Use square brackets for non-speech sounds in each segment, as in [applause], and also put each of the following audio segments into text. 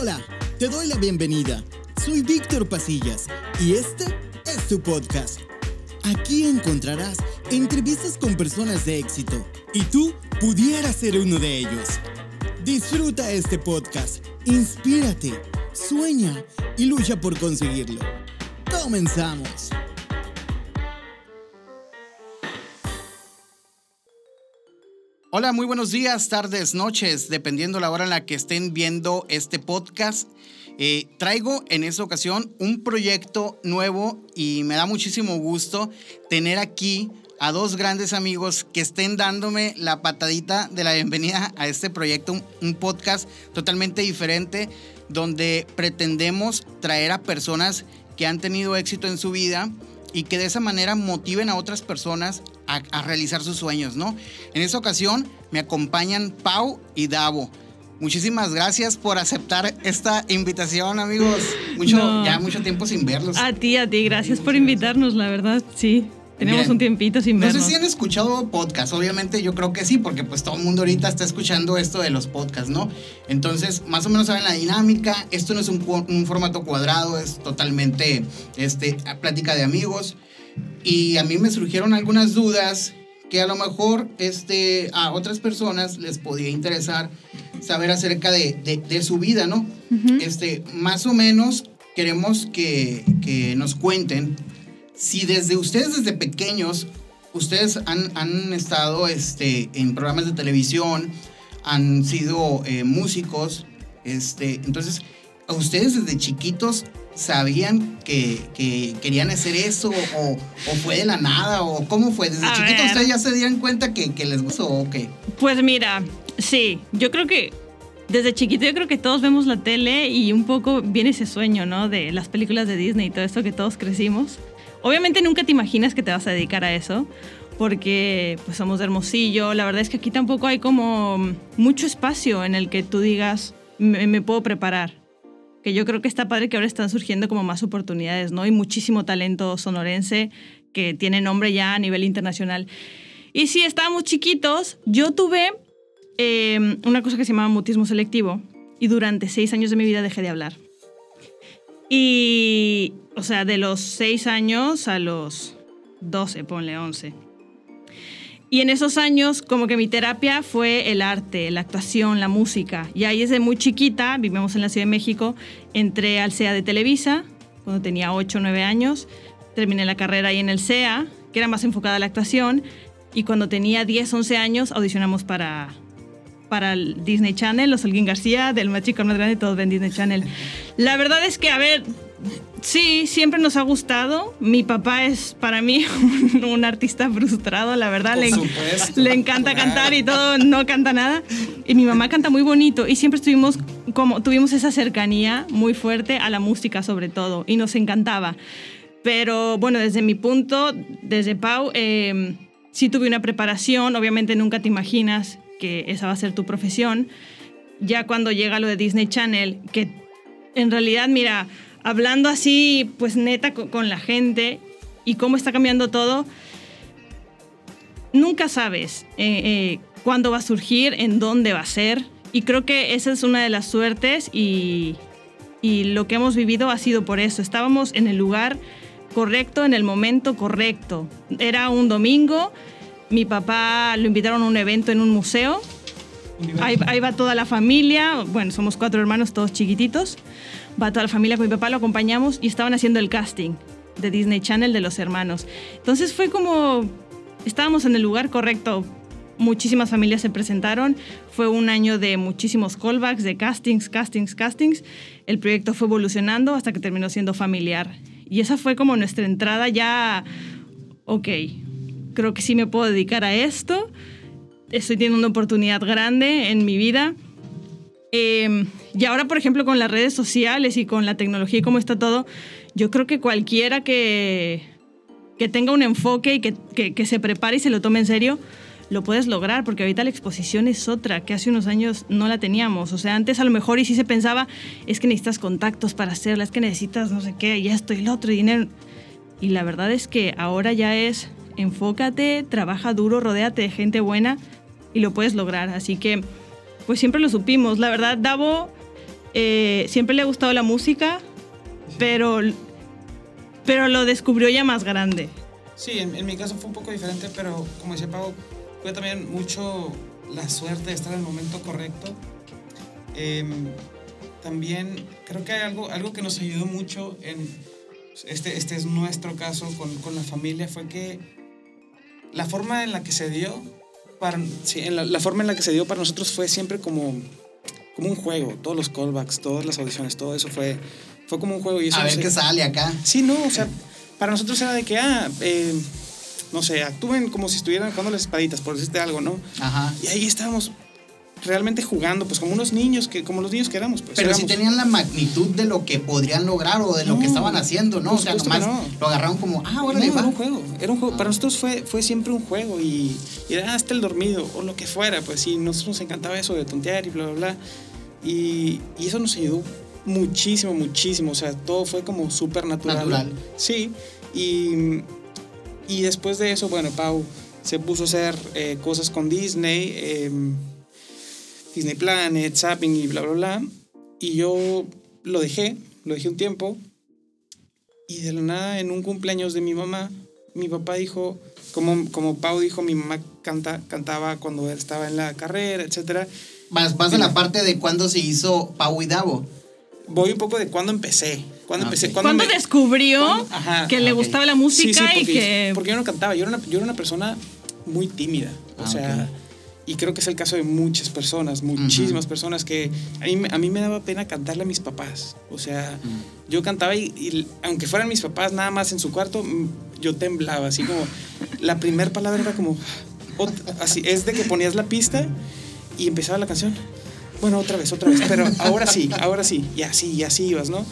Hola, te doy la bienvenida. Soy Víctor Pasillas y este es tu podcast. Aquí encontrarás entrevistas con personas de éxito y tú pudieras ser uno de ellos. Disfruta este podcast, inspírate, sueña y lucha por conseguirlo. Comenzamos. Hola, muy buenos días, tardes, noches, dependiendo la hora en la que estén viendo este podcast. Eh, traigo en esta ocasión un proyecto nuevo y me da muchísimo gusto tener aquí a dos grandes amigos que estén dándome la patadita de la bienvenida a este proyecto, un, un podcast totalmente diferente donde pretendemos traer a personas que han tenido éxito en su vida y que de esa manera motiven a otras personas a, a, realizar sus sueños, ¿no? En esta ocasión me acompañan Pau y Davo. Muchísimas gracias por aceptar esta invitación, amigos. Mucho, No. Ya mucho tiempo sin verlos. A ti, a ti, gracias por invitarnos, la verdad, sí. Tenemos Bien. un tiempito sin No sé vernos. si han escuchado podcast, obviamente yo creo que sí, porque pues todo el mundo ahorita está escuchando esto de los podcasts, ¿no? Entonces, más o menos saben la dinámica, esto no es un, un formato cuadrado, es totalmente este, plática de amigos. Y a mí me surgieron algunas dudas que a lo mejor este, a otras personas les podía interesar saber acerca de, de- de su vida, ¿no? este, más o menos queremos que, que nos cuenten si desde ustedes, desde pequeños, ustedes han, han estado este, en programas de televisión, han sido eh, músicos, este, entonces, ¿a ustedes desde chiquitos sabían que, que querían hacer eso o, o fue de la nada o cómo fue? ¿Desde chiquitos ustedes ya se dieron cuenta que, que les gustó o qué? Pues mira, sí, yo creo que desde chiquito yo creo que todos vemos la tele y un poco viene ese sueño, ¿no? De las películas de Disney y todo esto que todos crecimos. Obviamente nunca te imaginas que te vas a dedicar a eso, porque pues somos de Hermosillo. La verdad es que aquí tampoco hay como mucho espacio en el que tú digas, me, me puedo preparar. Que yo creo que está padre que ahora están surgiendo como más oportunidades, ¿no? Y muchísimo talento sonorense que tiene nombre ya a nivel internacional. Y sí, estábamos chiquitos. Yo tuve eh, una cosa que se llamaba mutismo selectivo y durante seis años de mi vida dejé de hablar. Y, o sea, de los seis años a los 12, ponle 11. Y en esos años, como que mi terapia fue el arte, la actuación, la música. Y ahí desde muy chiquita, vivimos en la Ciudad de México, entré al CEA de Televisa, cuando tenía 8 o 9 años. Terminé la carrera ahí en el CEA, que era más enfocada a la actuación. Y cuando tenía 10, 11 años, audicionamos para, para el Disney Channel, los Holguín García, del más chico al más grande, todos ven Disney Channel. [laughs] La verdad es que, a ver, sí, siempre nos ha gustado. Mi papá es para mí [laughs] un, un artista frustrado, la verdad. Por le, supuesto. le encanta cantar y todo, no canta nada. Y mi mamá canta muy bonito y siempre estuvimos como, tuvimos esa cercanía muy fuerte a la música sobre todo y nos encantaba. Pero bueno, desde mi punto, desde Pau, eh, sí tuve una preparación, obviamente nunca te imaginas que esa va a ser tu profesión. Ya cuando llega lo de Disney Channel, que en realidad, mira, hablando así, pues neta con, con la gente y cómo está cambiando todo, nunca sabes eh, eh, cuándo va a surgir, en dónde va a ser. Y creo que esa es una de las suertes y, y lo que hemos vivido ha sido por eso. Estábamos en el lugar correcto, en el momento correcto. Era un domingo, mi papá lo invitaron a un evento en un museo. Ahí, ahí va toda la familia, bueno, somos cuatro hermanos, todos chiquititos. Va toda la familia con mi papá, lo acompañamos y estaban haciendo el casting de Disney Channel de los hermanos. Entonces fue como, estábamos en el lugar correcto. Muchísimas familias se presentaron. Fue un año de muchísimos callbacks, de castings, castings, castings. El proyecto fue evolucionando hasta que terminó siendo familiar. Y esa fue como nuestra entrada ya, ok, creo que sí me puedo dedicar a esto. Estoy teniendo una oportunidad grande en mi vida. Eh, y ahora, por ejemplo, con las redes sociales y con la tecnología y cómo está todo, yo creo que cualquiera que, que tenga un enfoque y que, que, que se prepare y se lo tome en serio, lo puedes lograr, porque ahorita la exposición es otra, que hace unos años no la teníamos. O sea, antes a lo mejor y sí se pensaba, es que necesitas contactos para hacerla, es que necesitas no sé qué, y esto y lo otro, y dinero. Y la verdad es que ahora ya es, enfócate, trabaja duro, rodéate de gente buena y lo puedes lograr. Así que, pues siempre lo supimos. La verdad, Davo eh, siempre le ha gustado la música, pero, pero lo descubrió ya más grande. Sí, en, en mi caso fue un poco diferente, pero como decía Pau, fue también mucho la suerte de estar en el momento correcto. Em, también creo que hay algo, algo que nos ayudó mucho en este, este es nuestro caso con, con la familia, fue que la forma en la que se dio, para, sí, en la, la forma en la que se dio para nosotros fue siempre como, como un juego, todos los callbacks, todas las audiciones, todo eso fue, fue como un juego. Y eso A no ver sé- qué sale acá. Sí, no, o sea, para nosotros era de que, ah, eh, no sé, actúen como si estuvieran jugando las espaditas, por decirte algo, ¿no? Ajá. Y ahí estábamos realmente jugando, pues como unos niños, que, como los niños que éramos, pues. Pero si tenían la magnitud de lo que podrían lograr o de lo que estaban haciendo, ¿no? O sea, nomás no. lo agarraron como, ah, ahora No, era un juego, era un juego. Para nosotros fue, fue siempre un juego y, y era hasta el dormido o lo que fuera, pues sí, nosotros nos encantaba eso de tontear y bla, bla, bla. Y, y eso nos ayudó muchísimo, muchísimo, o sea, todo fue como súper natural. Natural. Sí, y, y después de eso, bueno, Pau se puso a hacer eh, cosas con Disney, eh, Disney Planet, Zapping y bla, bla, bla. Y yo lo dejé, lo dejé un tiempo. Y de la nada, en un cumpleaños de mi mamá, mi papá dijo, como, como Pau dijo, mi mamá canta, cantaba cuando estaba en la carrera, etc. Vas, vas a la parte de cuando se hizo Pau y Davo. Voy un poco de cuándo empecé. ¿Cuándo Ah, empecé? ¿Cuándo me- descubrió cuándo- ajá, que le gustaba la música sí, y porque, que... porque yo no cantaba, yo era una, yo era una persona muy tímida. O Ah, sea. Y creo que es el caso de muchas personas, muchísimas personas que a mí, me- a mí me daba pena cantarle a mis papás. O sea, yo cantaba y, y aunque fueran mis papás nada más en su cuarto, yo temblaba, así como la primera palabra era como, así, es de que ponías la pista y empezaba la canción. Bueno, otra vez, otra vez, pero ahora sí, ahora sí, y así, y así ibas, ¿no?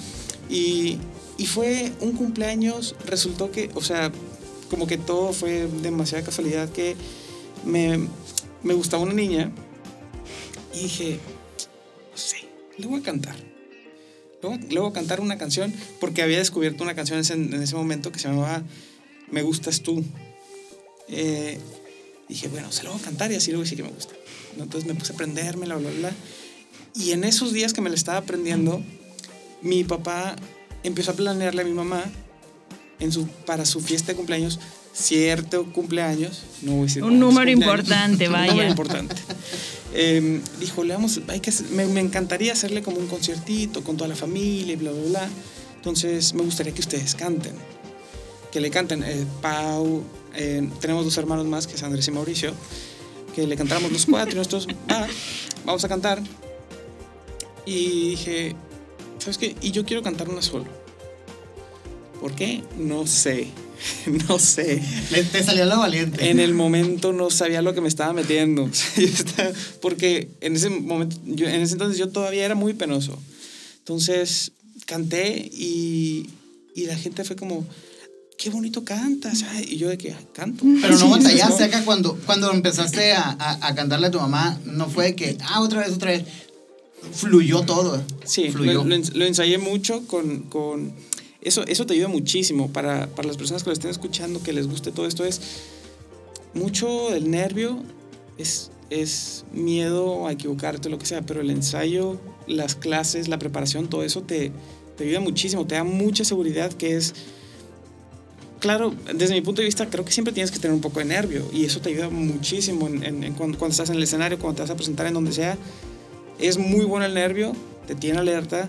Y, y fue un cumpleaños, resultó que, o sea, como que todo fue demasiada casualidad que me, me gustaba una niña y dije, no sé, le voy a cantar. Voy a cantar una canción porque había descubierto una canción en ese, en ese momento que se llamaba Me gustas tú. Eh, dije, bueno, se lo voy a cantar y así a decir que me gusta. Entonces me puse a aprenderme, bla, bla, bla. Y en esos días que me la estaba aprendiendo, mi papá empezó a planearle a mi mamá en su, para su fiesta de cumpleaños cierto cumpleaños, no voy a decir Un número importante, un vaya. número importante. Eh, dijo, le vamos, hay que, me, me encantaría hacerle como un conciertito con toda la familia y bla, bla, bla. Entonces me gustaría que ustedes canten, que le canten. Eh, Pau, eh, tenemos dos hermanos más, que es Andrés y Mauricio, que le cantáramos los cuatro y nosotros, va, vamos a cantar. Y dije, ¿sabes qué? Y yo quiero cantar una solo. ¿Por qué? No sé. [laughs] No sé. Le- te salió la valiente. En el momento no sabía lo que me estaba metiendo. [laughs] Porque en ese momento, yo, en ese entonces yo todavía era muy penoso. Entonces canté y, y la gente fue como, qué bonito cantas. ay", Y yo de que "Ay, canto. Pero no [laughs] batallaste acá cuando, cuando empezaste a, a- a cantarle a tu mamá, no fue de que, ah, otra vez, otra vez. Fluyó todo. Sí, fluyó. lo, lo lo ensayé mucho con... con eso, eso te ayuda muchísimo para, para las personas que lo estén escuchando, que les guste todo esto. Es mucho el nervio, es, es miedo a equivocarte, lo que sea, pero el ensayo, las clases, la preparación, todo eso te, te ayuda muchísimo, te da mucha seguridad que es... Claro, desde mi punto de vista, creo que siempre tienes que tener un poco de nervio y eso te ayuda muchísimo en, en- cuando estás en el escenario, cuando te vas a presentar en donde sea. Es muy bueno el nervio, te tiene alerta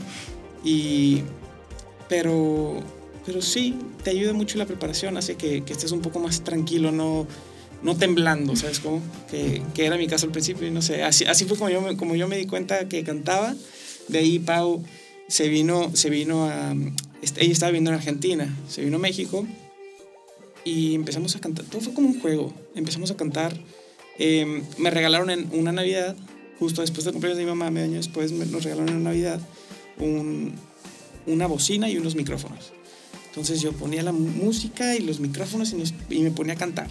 y... Pero, pero sí, te ayuda mucho la preparación, hace que, que estés un poco más tranquilo, no, no temblando, ¿sabes cómo? Que, que era mi caso al principio y no sé, así, así fue como yo, me- como yo me di cuenta que cantaba. De ahí Pau se vino, se vino a... Ella estaba viviendo en Argentina, se vino a México y empezamos a cantar. Todo fue como un juego. Empezamos a cantar. Eh, me regalaron en una Navidad, justo después del cumpleaños de mi mamá, medio año después, me, nos regalaron en Navidad un, una bocina y unos micrófonos. Entonces yo ponía la música y los micrófonos y, nos- y me ponía a cantar.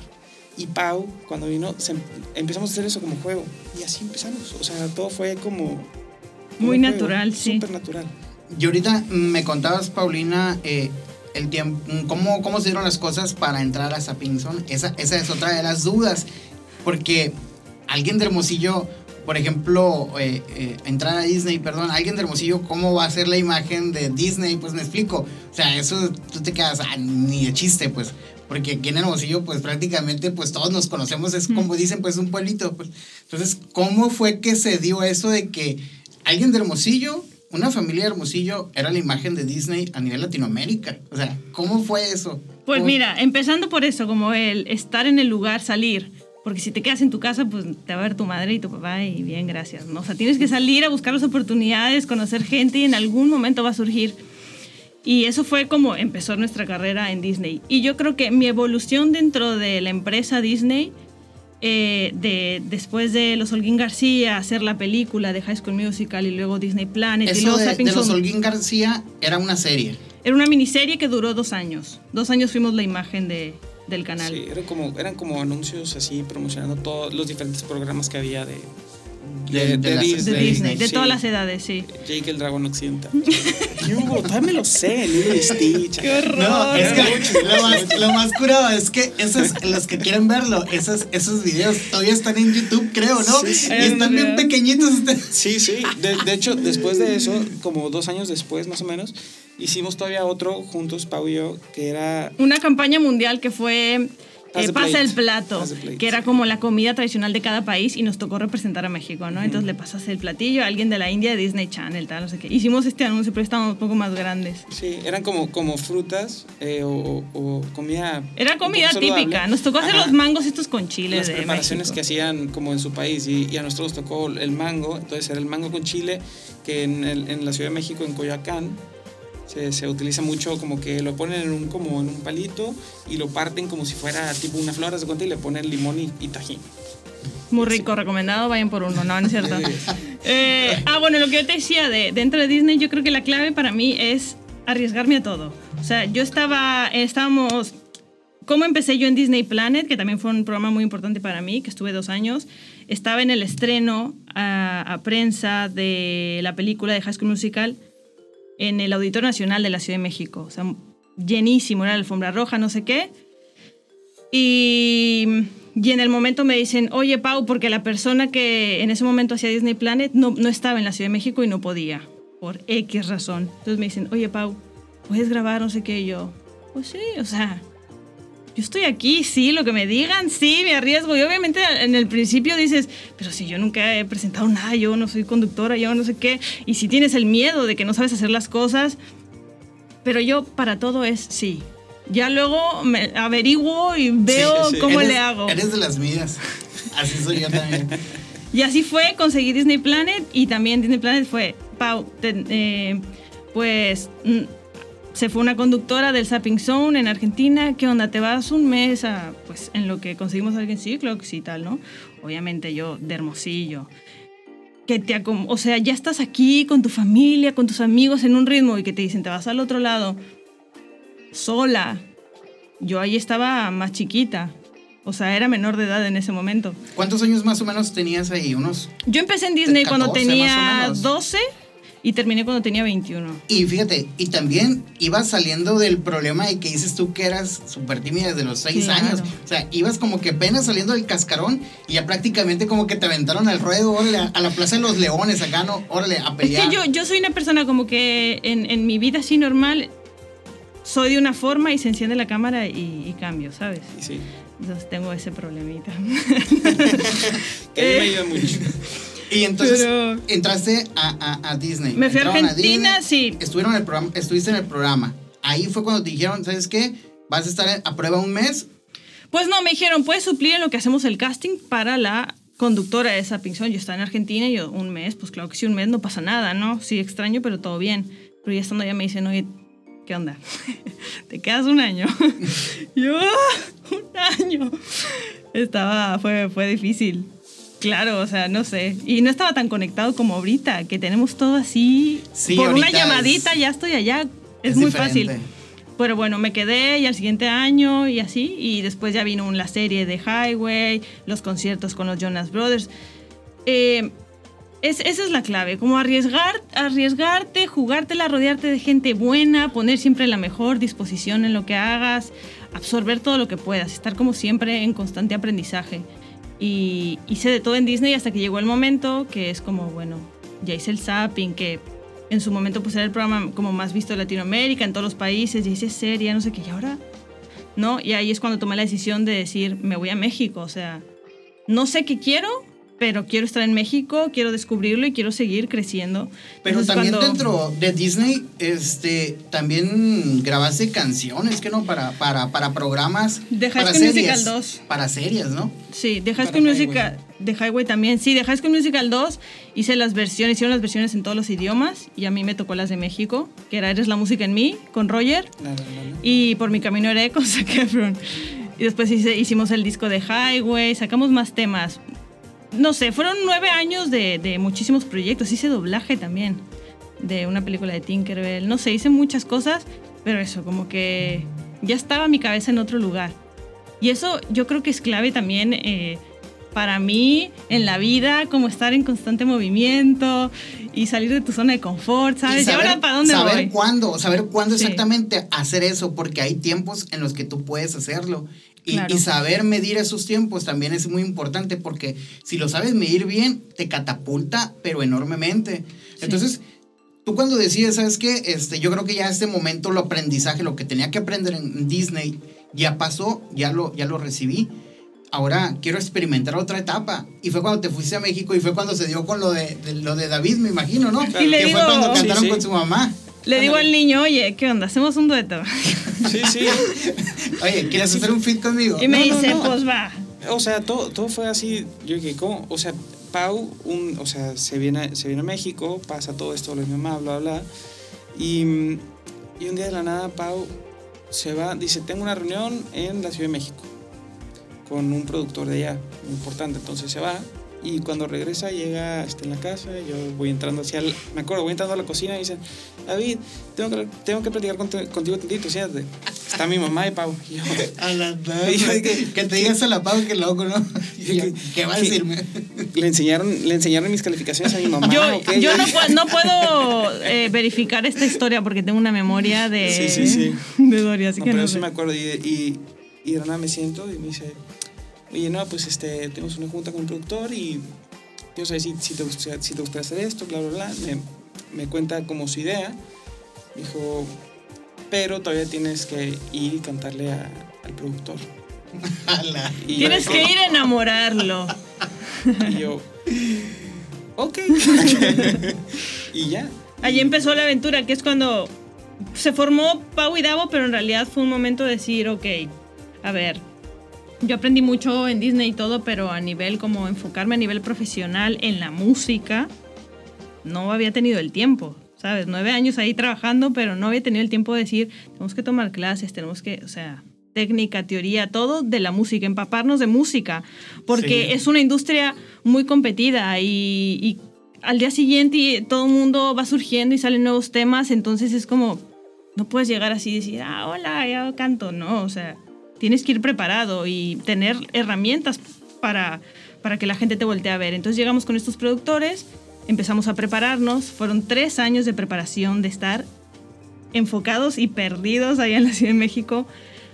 Y Pau, cuando vino, se em- empezamos a hacer eso como juego. Y así empezamos. O sea, todo fue como... Muy juego, natural, sí. Súper natural. Y ahorita me contabas, Paulina, eh, el tiempo, cómo, cómo se dieron las cosas para entrar a Sapinson. Esa, esa es otra de las dudas. Porque alguien de Hermosillo, por ejemplo, eh, eh, entrar a Disney, perdón, alguien de Hermosillo, ¿cómo va a ser la imagen de Disney? Pues me explico. O sea, eso tú te quedas, ah, ni de chiste, pues. Porque aquí en Hermosillo, pues prácticamente, pues todos nos conocemos, es como dicen, pues un pueblito. Pues. Entonces, ¿cómo fue que se dio eso de que alguien de Hermosillo una familia de Hermosillo era la imagen de Disney a nivel Latinoamérica. O sea, ¿cómo fue eso? Pues mira, empezando por eso, como el estar en el lugar, salir. Porque si te quedas en tu casa, pues te va a ver tu madre y tu papá y bien, gracias. ¿no? O sea, tienes que salir a buscar las oportunidades, conocer gente y en algún momento va a surgir. Y eso fue como empezó nuestra carrera en Disney. Y yo creo que mi evolución dentro de la empresa Disney eh, de, después de Los Holguín García, hacer la película de High School Musical y luego Disney Planet. y luego de, de Los Holguín García era una serie. Era una miniserie que duró dos años. Dos años fuimos la imagen de, del canal. Sí, eran como, eran como anuncios así promocionando todos los diferentes programas que había de, de, Disney. De, todas las edades, sí. Jake el dragón occidental. [laughs] ¿Qué hubo? Todavía me lo sé, Lilo y Stitch. ¡Qué horror! No, es que lo más, lo más curado es que esos, los que quieren verlo, esos, esos videos todavía están en YouTube, creo, ¿no? Sí, sí. Y están bien pequeñitos. Sí, sí. De, de hecho, después de eso, como dos años después, más o menos, hicimos todavía otro juntos, Pau y yo, que era... Una campaña mundial que fue eh, pasa el plato, que era como la comida tradicional de cada país y nos tocó representar a México, ¿no? Entonces le pasas el platillo a alguien de la India Disney Channel, tal, no sé qué. Hicimos este anuncio, pero estábamos un poco más grandes. Sí, eran como, como frutas eh, o, o, comida. Era comida típica. Nos tocó hacer Ajá. los mangos estos con chile Las de preparaciones México. que hacían como en su país y, y a nosotros nos tocó el mango, entonces era el mango con chile que en, el- en la Ciudad de México, en Coyoacán, se, se utiliza mucho como que lo ponen en un, como en un palito y lo parten como si fuera tipo una flor, de cuenta, y le ponen limón y, y tajín. Muy rico, recomendado, vayan por uno, no, no es cierto. Eh, ah, bueno, lo que yo te decía de dentro de Disney, yo creo que la clave para mí es arriesgarme a todo. O sea, yo estaba, estábamos, ¿cómo empecé yo en Disney Planet? Que también fue un programa muy importante para mí, que estuve dos años. Estaba en el estreno a, a prensa de la película de High School Musical en el Auditorio Nacional de la Ciudad de México. O sea, llenísimo, era la alfombra roja, no sé qué. Y, y en el momento me dicen, oye Pau, porque la persona que en ese momento hacía Disney Planet no, no estaba en la Ciudad de México y no podía, por X razón. Entonces me dicen, oye Pau, ¿puedes grabar no sé qué? Y yo, pues sí, o sea, yo estoy aquí, sí, lo que me digan, sí, me arriesgo. Y obviamente en el principio dices, pero si yo nunca he presentado nada, yo no soy conductora, yo no sé qué. Y si tienes el miedo de que no sabes hacer las cosas, pero yo para todo es sí. Ya luego me averiguo y veo sí. cómo Eres- le hago. Eres de las mías. [laughs] Así soy yo también. Y así fue, conseguí Disney Planet y también Disney Planet fue, Pau, te- eh, pues mm, se fue una conductora del Zapping Zone en Argentina, ¿qué onda? ¿Te vas un mes a, pues en lo que conseguimos a alguien? Sí, claro que sí, tal, ¿no? Obviamente yo, de Hermosillo. Que te o sea, ya estás aquí con tu familia, con tus amigos en un ritmo y que te dicen, te vas al otro lado, sola. Yo ahí estaba más chiquita. O sea, era menor de edad en ese momento. ¿Cuántos años más o menos tenías ahí? Unos. Yo empecé en Disney cuando 14 más o tenía menos. 12 y terminé cuando tenía 21. Y fíjate, y también ibas saliendo del problema de que dices tú que eras súper tímida desde los seis Claro. años. O sea, ibas como que apenas saliendo del cascarón y ya prácticamente como que te aventaron al ruedo, órale, a, la Plaza de los Leones acá, ¿no? Órale, a Es pelear. que yo, yo soy una persona como que en, en mi vida así normal soy de una forma y se enciende la cámara y, y cambio, ¿sabes? Sí, Entonces tengo ese problemita. [laughs] que a mí me ayuda mucho. [laughs] Y entonces Pero- entraste a, a- a Disney. Me fui a Entraron Argentina, Disney, sí. Estuvieron en el programa, estuviste en el programa. Ahí fue cuando te dijeron, ¿sabes qué? Vas a estar a prueba un mes. Pues no, me dijeron, puedes suplir en lo que hacemos el casting para la conductora de esa pinción. Yo estaba en Argentina y yo, un mes, pues claro que sí, un mes no pasa nada, ¿no? Sí, extraño, pero todo bien. Pero ya estando allá me dicen, oye, ¿qué onda? [laughs] Te quedas un año. [laughs] yo, "Ah, un año. Estaba, fue, fue difícil. Claro, o sea, no sé. Y no estaba tan conectado como ahorita, que tenemos todo así. Sí, Por una llamadita es- ya estoy allá. Es, es muy diferente. fácil. Pero bueno, me quedé y al siguiente año y así. Y después ya vino la serie de Highway, los conciertos con los Jonas Brothers. Eh, es, esa es la clave, como arriesgar, arriesgarte, jugártela, rodearte de gente buena, poner siempre la mejor disposición en lo que hagas, absorber todo lo que puedas, estar como siempre en constante aprendizaje. Y hice de todo en Disney hasta que llegó el momento que es como, bueno, ya hice el zapping, que en su momento pues era el programa como más visto de Latinoamérica, en todos los países, ya hice serie, no sé qué, y ahora, ¿no? Y ahí es cuando tomé la decisión de decir, me voy a México, o sea, no sé qué quiero, pero quiero estar en México, quiero descubrirlo y quiero seguir creciendo. Pero Entonces, también cuando- dentro de Disney, este, también grabaste canciones, que no? Para, para, para programas. The High para School series. Musical 2. Para series, ¿no? Sí, de High School Highway. Musical, de Highway también. Sí, de High School Musical 2 hice las versiones, hicieron las versiones en todos los idiomas y a mí me tocó las de México, que era Eres la música en mí, con Roger. La, la, la, la. Y por mi camino era con Zac Efron. Y después hice- hicimos el disco de Highway, sacamos más temas. No sé, fueron nueve años de, de muchísimos proyectos. Hice doblaje también de una película de Tinkerbell. No sé, hice muchas cosas, pero eso, como que ya estaba mi cabeza en otro lugar. Y eso yo creo que es clave también eh, para mí en la vida, como estar en constante movimiento y salir de tu zona de confort, ¿sabes? ¿Y, ahora para dónde saber voy? cuándo, saber cuándo Sí. exactamente hacer eso, porque hay tiempos en los que tú puedes hacerlo. Y, Claro. y saber medir esos tiempos también es muy importante, porque si lo sabes medir bien, te catapulta, pero enormemente. Entonces, tú cuando decides, ¿sabes qué? Este, yo creo que ya este momento, lo aprendizaje, lo que tenía que aprender en Disney, ya pasó, ya lo, ya lo recibí. Ahora quiero experimentar otra etapa. Y fue cuando te fuiste a México y fue cuando se dio con lo de, de- lo de David, me imagino, ¿no? Y que digo- fue cuando Sí, cantaron sí. con su mamá. Le digo al niño, oye, ¿qué onda? Hacemos un dueto. [laughs] Sí, sí. [laughs] Oye, ¿quieres hacer un fit conmigo? Y me No, no, dice, no. pues va. O sea, todo, todo fue así. Yo dije, ¿cómo? O sea, Pau, un, o sea, se viene, se viene a México, pasa todo esto, lo de mi mamá, bla, bla. Y, y un día de la nada, Pau se va, dice, tengo una reunión en la Ciudad de México con un productor de allá, muy importante. Entonces se va y cuando regresa llega está en la casa, yo voy entrando hacia, el- me acuerdo, voy entrando a la cocina y dicen, David, tengo que, tengo que platicar conti- contigo tantito, siéntate. Está mi mamá y Pau. Y yo, [laughs] A la Y yo que, que te digas a la pavo que loco, ¿no? [laughs] Y yo, ¿Qué va a decirme? le enseñaron, le enseñaron mis calificaciones a mi mamá. Yo, yo no, pu- no puedo eh, verificar esta historia porque tengo una memoria de, Sí, sí, sí. de Doria, así No, que pero no sí me acuerdo. Y, y, y de nada me siento y me dice, oye, no, pues este, tenemos una junta con un productor y yo sé si, si, te, gusta, si te gusta hacer esto, bla, bla, bla. Me, me cuenta como su idea. Dijo, pero todavía tienes que ir y cantarle a- al productor. [laughs] Y Tienes yo- que ir a enamorarlo. [laughs] Y yo, ok. [laughs] y ya. Allí empezó la aventura, que es cuando se formó Pau y Davo, pero en realidad fue un momento de decir, ok, a ver, yo aprendí mucho en Disney y todo, pero a nivel como enfocarme a nivel profesional en la música, no había tenido el tiempo, ¿sabes? Nueve años ahí trabajando, pero no había tenido el tiempo de decir, tenemos que tomar clases, tenemos que, o sea, técnica, teoría, todo de la música, empaparnos de música, porque Sí. es una industria muy competida y, y al día siguiente todo el mundo va surgiendo y salen nuevos temas, entonces es como, no puedes llegar así y decir, ah, hola, ya canto, no, o sea, tienes que ir preparado y tener herramientas para, para que la gente te voltee a ver. Entonces llegamos con estos productores, empezamos a prepararnos, fueron tres años de preparación, de estar enfocados y perdidos allá en la Ciudad de México,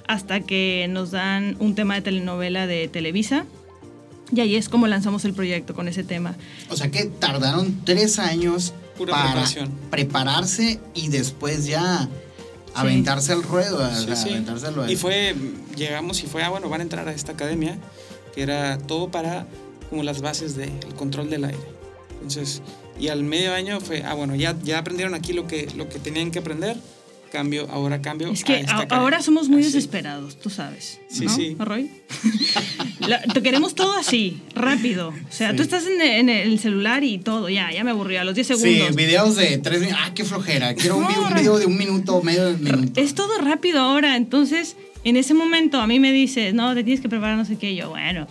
hasta que nos dan un tema de telenovela de Televisa. Y ahí es como lanzamos el proyecto con ese tema. O sea que tardaron tres años Pura para preparación. prepararse y después ya aventarse al ruedo. Sí, sí. aventarse al ruedo. Y fue, llegamos y fue, ah, bueno, van a entrar a esta academia, que era todo para como las bases del control del aire. Entonces, y al medio año fue, ah, bueno, ya, ya aprendieron aquí lo que, lo que tenían que aprender, cambio, ahora cambio. Es a que esta a- academia. ahora somos muy Así. desesperados, tú sabes. Sí, ¿no, sí. Roy? [laughs] [laughs] La- te queremos todo así, rápido. O sea, Sí. tú estás en, en el celular y todo, ya, ya me aburrió a los 10 Sí, segundos. videos de tres minutos. Ah, qué flojera. Quiero un, video de un minuto, medio de minuto. Es todo rápido ahora, entonces en ese momento a mí me dices, no, te tienes que preparar no sé qué, y yo, bueno,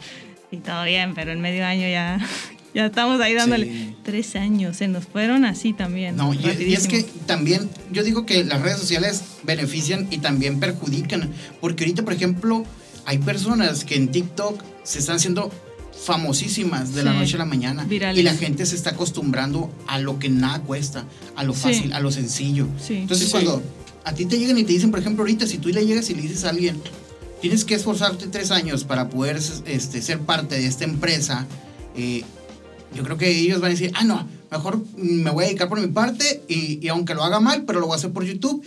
y todo bien, pero en medio año ya, [laughs] ya estamos ahí dándole. Sí. Tres años, se nos fueron así también. No, y, y es que también, yo digo que las redes sociales benefician y también perjudican. Porque ahorita, por ejemplo, hay personas que en TikTok se están haciendo famosísimas de la noche a la mañana. Virales. Y la gente se está acostumbrando a lo que nada cuesta, a lo Sí. fácil, a lo sencillo. Sí. Entonces, Sí, cuando a ti te llegan y te dicen, por ejemplo, ahorita, si tú le llegas y le dices a alguien, tienes que esforzarte tres años para poder este, ser parte de esta empresa, eh, yo creo que ellos van a decir, ah, no, mejor me voy a dedicar por mi parte y, y aunque lo haga mal, pero lo voy a hacer por YouTube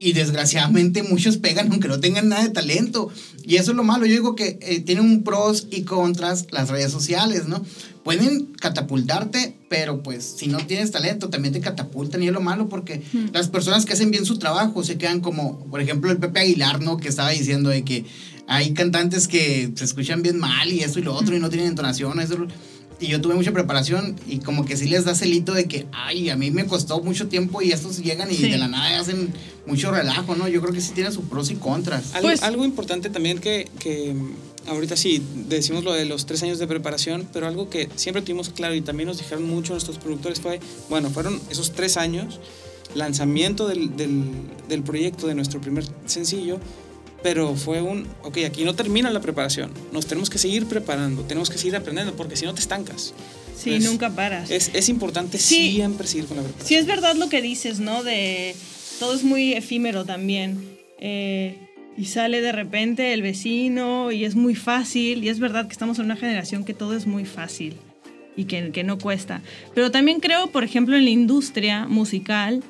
y desgraciadamente muchos pegan aunque no tengan nada de talento. Y eso es lo malo. Yo digo que eh, tienen un pros y contras las redes sociales, ¿no? Pueden catapultarte, pero pues si no tienes talento también te catapultan y es lo malo porque las personas que hacen bien su trabajo se quedan como, por ejemplo, el Pepe Aguilar, ¿no? Que estaba diciendo de que hay cantantes que se escuchan bien mal y eso y lo otro y no tienen entonación, eso y yo tuve mucha preparación y como que sí les da celito de que, ay, a mí me costó mucho tiempo y estos llegan y de la nada hacen mucho relajo, ¿no? Yo creo que sí tiene sus pros y contras. Algo, pues, algo importante también que, que, ahorita sí decimos lo de los tres años de preparación, pero algo que siempre tuvimos claro y también nos dijeron mucho nuestros productores fue, bueno, fueron esos tres años, lanzamiento del, del, del proyecto de nuestro primer sencillo, pero fue un, ok, aquí no termina la preparación, nos tenemos que seguir preparando, tenemos que seguir aprendiendo, porque si no te estancas. Sí, nunca paras. Es, es importante siempre seguir con la preparación. Sí, es verdad lo que dices, ¿no? De todo es muy efímero también. Eh, y sale de repente el vecino y es muy fácil. Y es verdad que estamos en una generación que todo es muy fácil y que, que no cuesta. Pero también creo, por ejemplo, en la industria musical,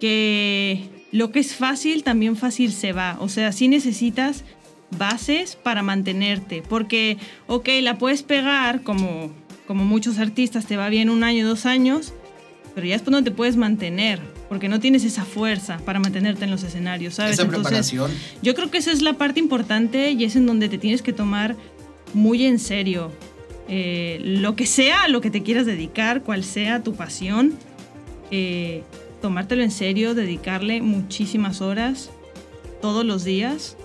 que lo que es fácil, también fácil se va. O sea, sí necesitas bases para mantenerte. Porque, ok, la puedes pegar como, como muchos artistas, te va bien un año, dos años, pero ya después no te puedes mantener. Porque no tienes esa fuerza para mantenerte en los escenarios, ¿sabes? Esa preparación. yo creo que esa es la parte importante y es en donde te tienes que tomar muy en serio. Eh, lo que sea, lo que te quieras dedicar, cual sea tu pasión, eh, tomártelo en serio, dedicarle muchísimas horas todos los días.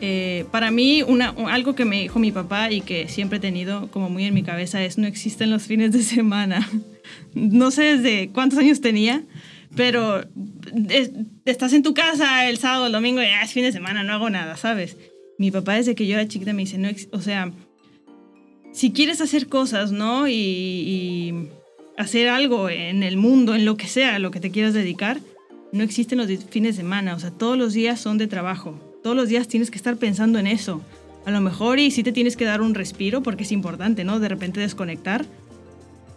Eh, para mí, una, algo que me dijo mi papá y que siempre he tenido como muy en mi cabeza es no existen los fines de semana. [laughs] no sé desde cuántos años tenía, pero estás en tu casa el sábado, el domingo y ah, es fin de semana, no hago nada, ¿sabes? Mi papá desde que yo era chiquita me dice, no, o sea, si quieres hacer cosas, ¿no? y hacer algo en el mundo, en lo que sea, lo que te quieras dedicar, no existen los fines de semana. O sea, todos los días son de trabajo. Todos los días tienes que estar pensando en eso. A lo mejor y sí te tienes que dar un respiro porque es importante, ¿no? De repente desconectar.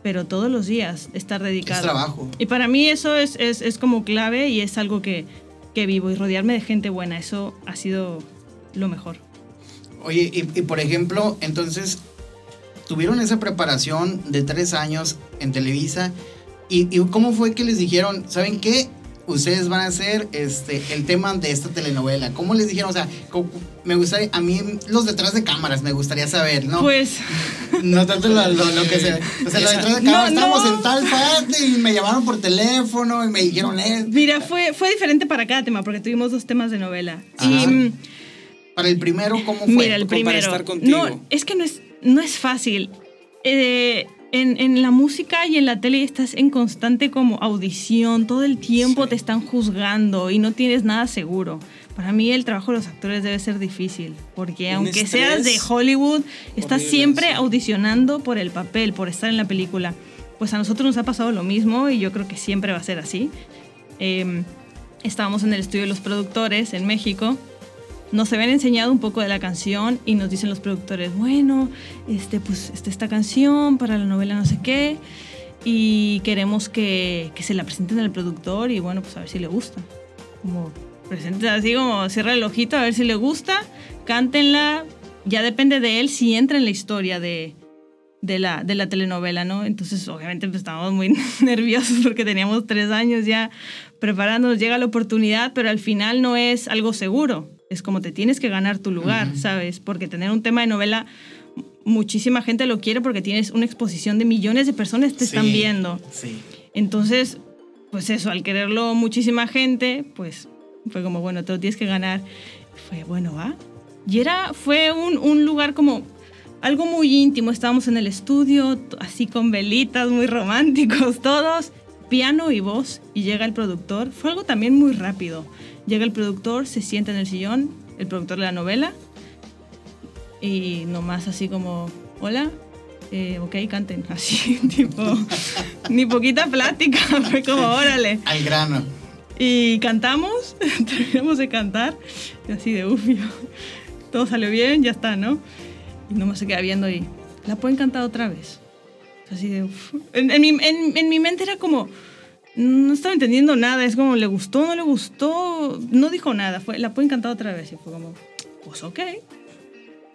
Pero todos los días estar dedicado. Es trabajo. Y para mí eso es, es, es como clave y es algo que, que, vivo. Y rodearme de gente buena, eso ha sido lo mejor. Oye, y, y por ejemplo, entonces, tuvieron esa preparación de tres años en Televisa. ¿Y, cómo fue que les dijeron, ¿saben qué? Ustedes van a hacer este, el tema de esta telenovela. ¿Cómo les dijeron? O sea, me gustaría, a mí los detrás de cámaras me gustaría saber, ¿no? Pues. No tanto lo, que se. O sea, los detrás de cámaras, estábamos en tal parte y me llamaron por teléfono y me dijeron, eh. Mira, fue, fue diferente para cada tema, porque tuvimos dos temas de novela. Y, mm, para el primero, ¿cómo fue? Mira, el primero. Para estar contigo. No, es que no es no es fácil. Eh, en, la música y en la tele estás en constante como audición, todo el tiempo te están juzgando y no tienes nada seguro. Para mí el trabajo de los actores debe ser difícil, porque aunque seas de Hollywood, estás siempre audicionando por el papel, por estar en la película. Pues a nosotros nos ha pasado lo mismo y yo creo que siempre va a ser así. Em, estábamos en el estudio de los productores en México nos habían enseñado un poco de la canción y nos dicen los productores, bueno, este, pues este, esta canción para la novela no sé qué y queremos que, que, se la presenten al productor y bueno, pues a ver si le gusta. Como presenten así como cierra el ojito a ver si le gusta, cántenla, ya depende de él si entra en la historia de, de la, de la telenovela, ¿no? Entonces, obviamente, pues, estábamos muy [laughs] nerviosos porque teníamos tres años ya preparándonos, llega la oportunidad, pero al final no es algo seguro es como te tienes que ganar tu lugar, ¿sabes? Porque tener un tema de novela, muchísima gente lo quiere porque tienes una exposición de millones de personas que te están viendo. Sí. Entonces, pues eso, al quererlo muchísima gente, pues fue como, bueno, te lo tienes que ganar. Fue, bueno, va. Y era, fue un, un lugar como algo muy íntimo. Estábamos en el estudio, así con velitas, muy románticos [laughs] todos, piano y voz, y llega el productor. Fue algo también muy rápido. Llega el productor, se sienta en el sillón, el productor de la novela, y nomás así como, hola, eh, ok, canten, [laughs] así, tipo, ni poquita plática, [laughs] fue como, órale. [laughs] Al grano. Y cantamos, terminamos de cantar, y así de uff, todo salió bien, ya está, ¿no? Y nomás se queda viendo y la pueden cantar otra vez. Así de uff. En, en mi, en- en mi mente era como, no estaba entendiendo nada, es como, ¿le gustó, no le gustó? No dijo nada, fue, la pueden cantar otra vez. Y fue como, pues ok.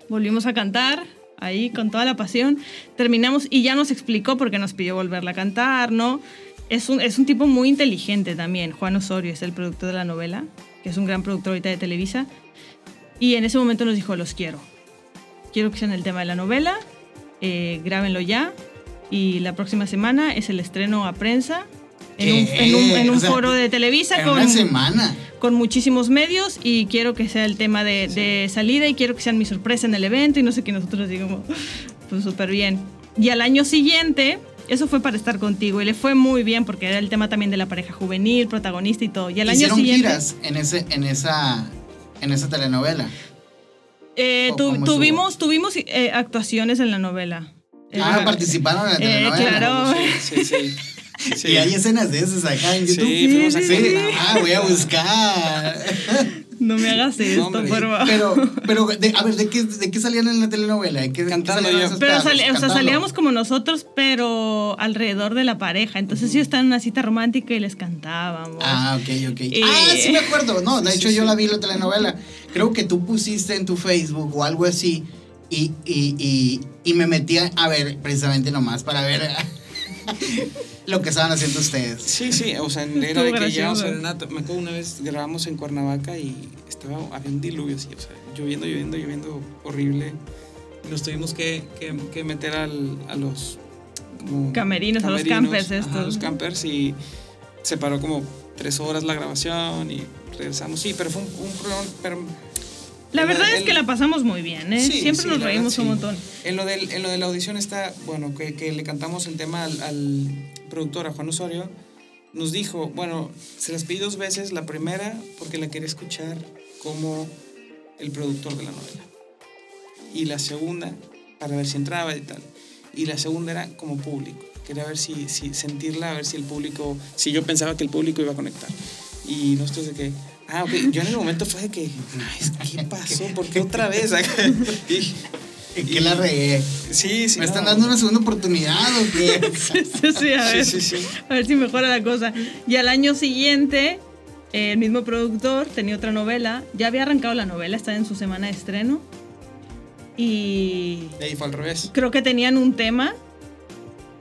Volvimos a cantar ahí con toda la pasión. Terminamos y ya nos explicó por qué nos pidió volverla a cantar, ¿no? Es un, es un tipo muy inteligente también. Juan Osorio es el productor de la novela, que es un gran productor ahorita de Televisa. Y en ese momento nos dijo, los quiero. Quiero que sean el tema de la novela, eh, grábenlo ya. Y la próxima semana es el estreno a prensa en un, ¿Qué? en un- en un O sea, foro de Televisa En con, una semana. con muchísimos medios y quiero que sea el tema de, de salida y quiero que sean mi sorpresa en el evento y no sé qué nosotros digamos, [laughs] pues súper bien. Y al año siguiente, eso fue para estar contigo y le fue muy bien porque era el tema también de la pareja juvenil, protagonista y todo. Y al año Hicieron siguiente giras en, ese, en, esa, en esa telenovela. eh, ¿O tu- tuvimos, tuvimos eh, actuaciones en la novela. Ah, Eh, participaron en la eh, telenovela. claro. Sí, sí, sí. [laughs] Sí. Y hay escenas de esas acá en Sí, YouTube. fuimos a sí, sí. Cuernavaca. Ah, voy a buscar. [laughs] No me hagas esto, hombre. por favor. Pero, pero de- a ver, ¿de qué, ¿de qué salían en la telenovela? ¿De qué, salían yo. Pero o sea, salíamos como nosotros, pero alrededor de la pareja. Entonces ellos estaban en una cita romántica y les cantábamos. Ah, ok, ok. Eh, ah, sí me acuerdo. No, de sí, hecho sí, yo sí. la vi la telenovela. Creo que tú pusiste en tu Facebook o algo así y, y, y, y me metí a, a ver precisamente nomás para ver [laughs] lo que estaban haciendo ustedes. Sí, sí, o sea, [laughs] era Estuvo de que llegamos a Renato. Me acuerdo una vez grabamos en Cuernavaca y estaba, había un diluvio así, o sea, lloviendo, lloviendo, lloviendo horrible. Nos tuvimos que, que, que meter al, a los como Camerinos, a los campers ajá, estos. a los campers y se paró como tres horas la grabación y regresamos. Sí, pero fue un, un problema, pero La verdad es que la pasamos muy bien, ¿eh? Sí, Siempre sí, nos reímos verdad, un sí. montón. En lo, del, en lo de la audición está, bueno, que, que le cantamos el tema al, al productor, a Juan Osorio, nos dijo, bueno, se las pedí dos veces, la primera porque la quería escuchar como el productor de la novela. Y la segunda, para ver si entraba y tal. Y la segunda era como público. Quería ver si, si sentirla, a ver si el público, si yo pensaba que el público iba a conectar. Y nosotros de que, ah, ok, yo en el momento fue de que, "Ay, ¿qué pasó? ¿Por qué otra vez? [laughs] y, ¿En qué la regué? Sí, sí. ¿Me están dando una segunda oportunidad o qué? [laughs] Sí, sí, a ver, Sí, sí, sí. a ver si mejora la cosa. Y al año siguiente, el mismo productor tenía otra novela. Ya había arrancado la novela, estaba en su semana de estreno. Y Y ahí fue al revés. creo que tenían un tema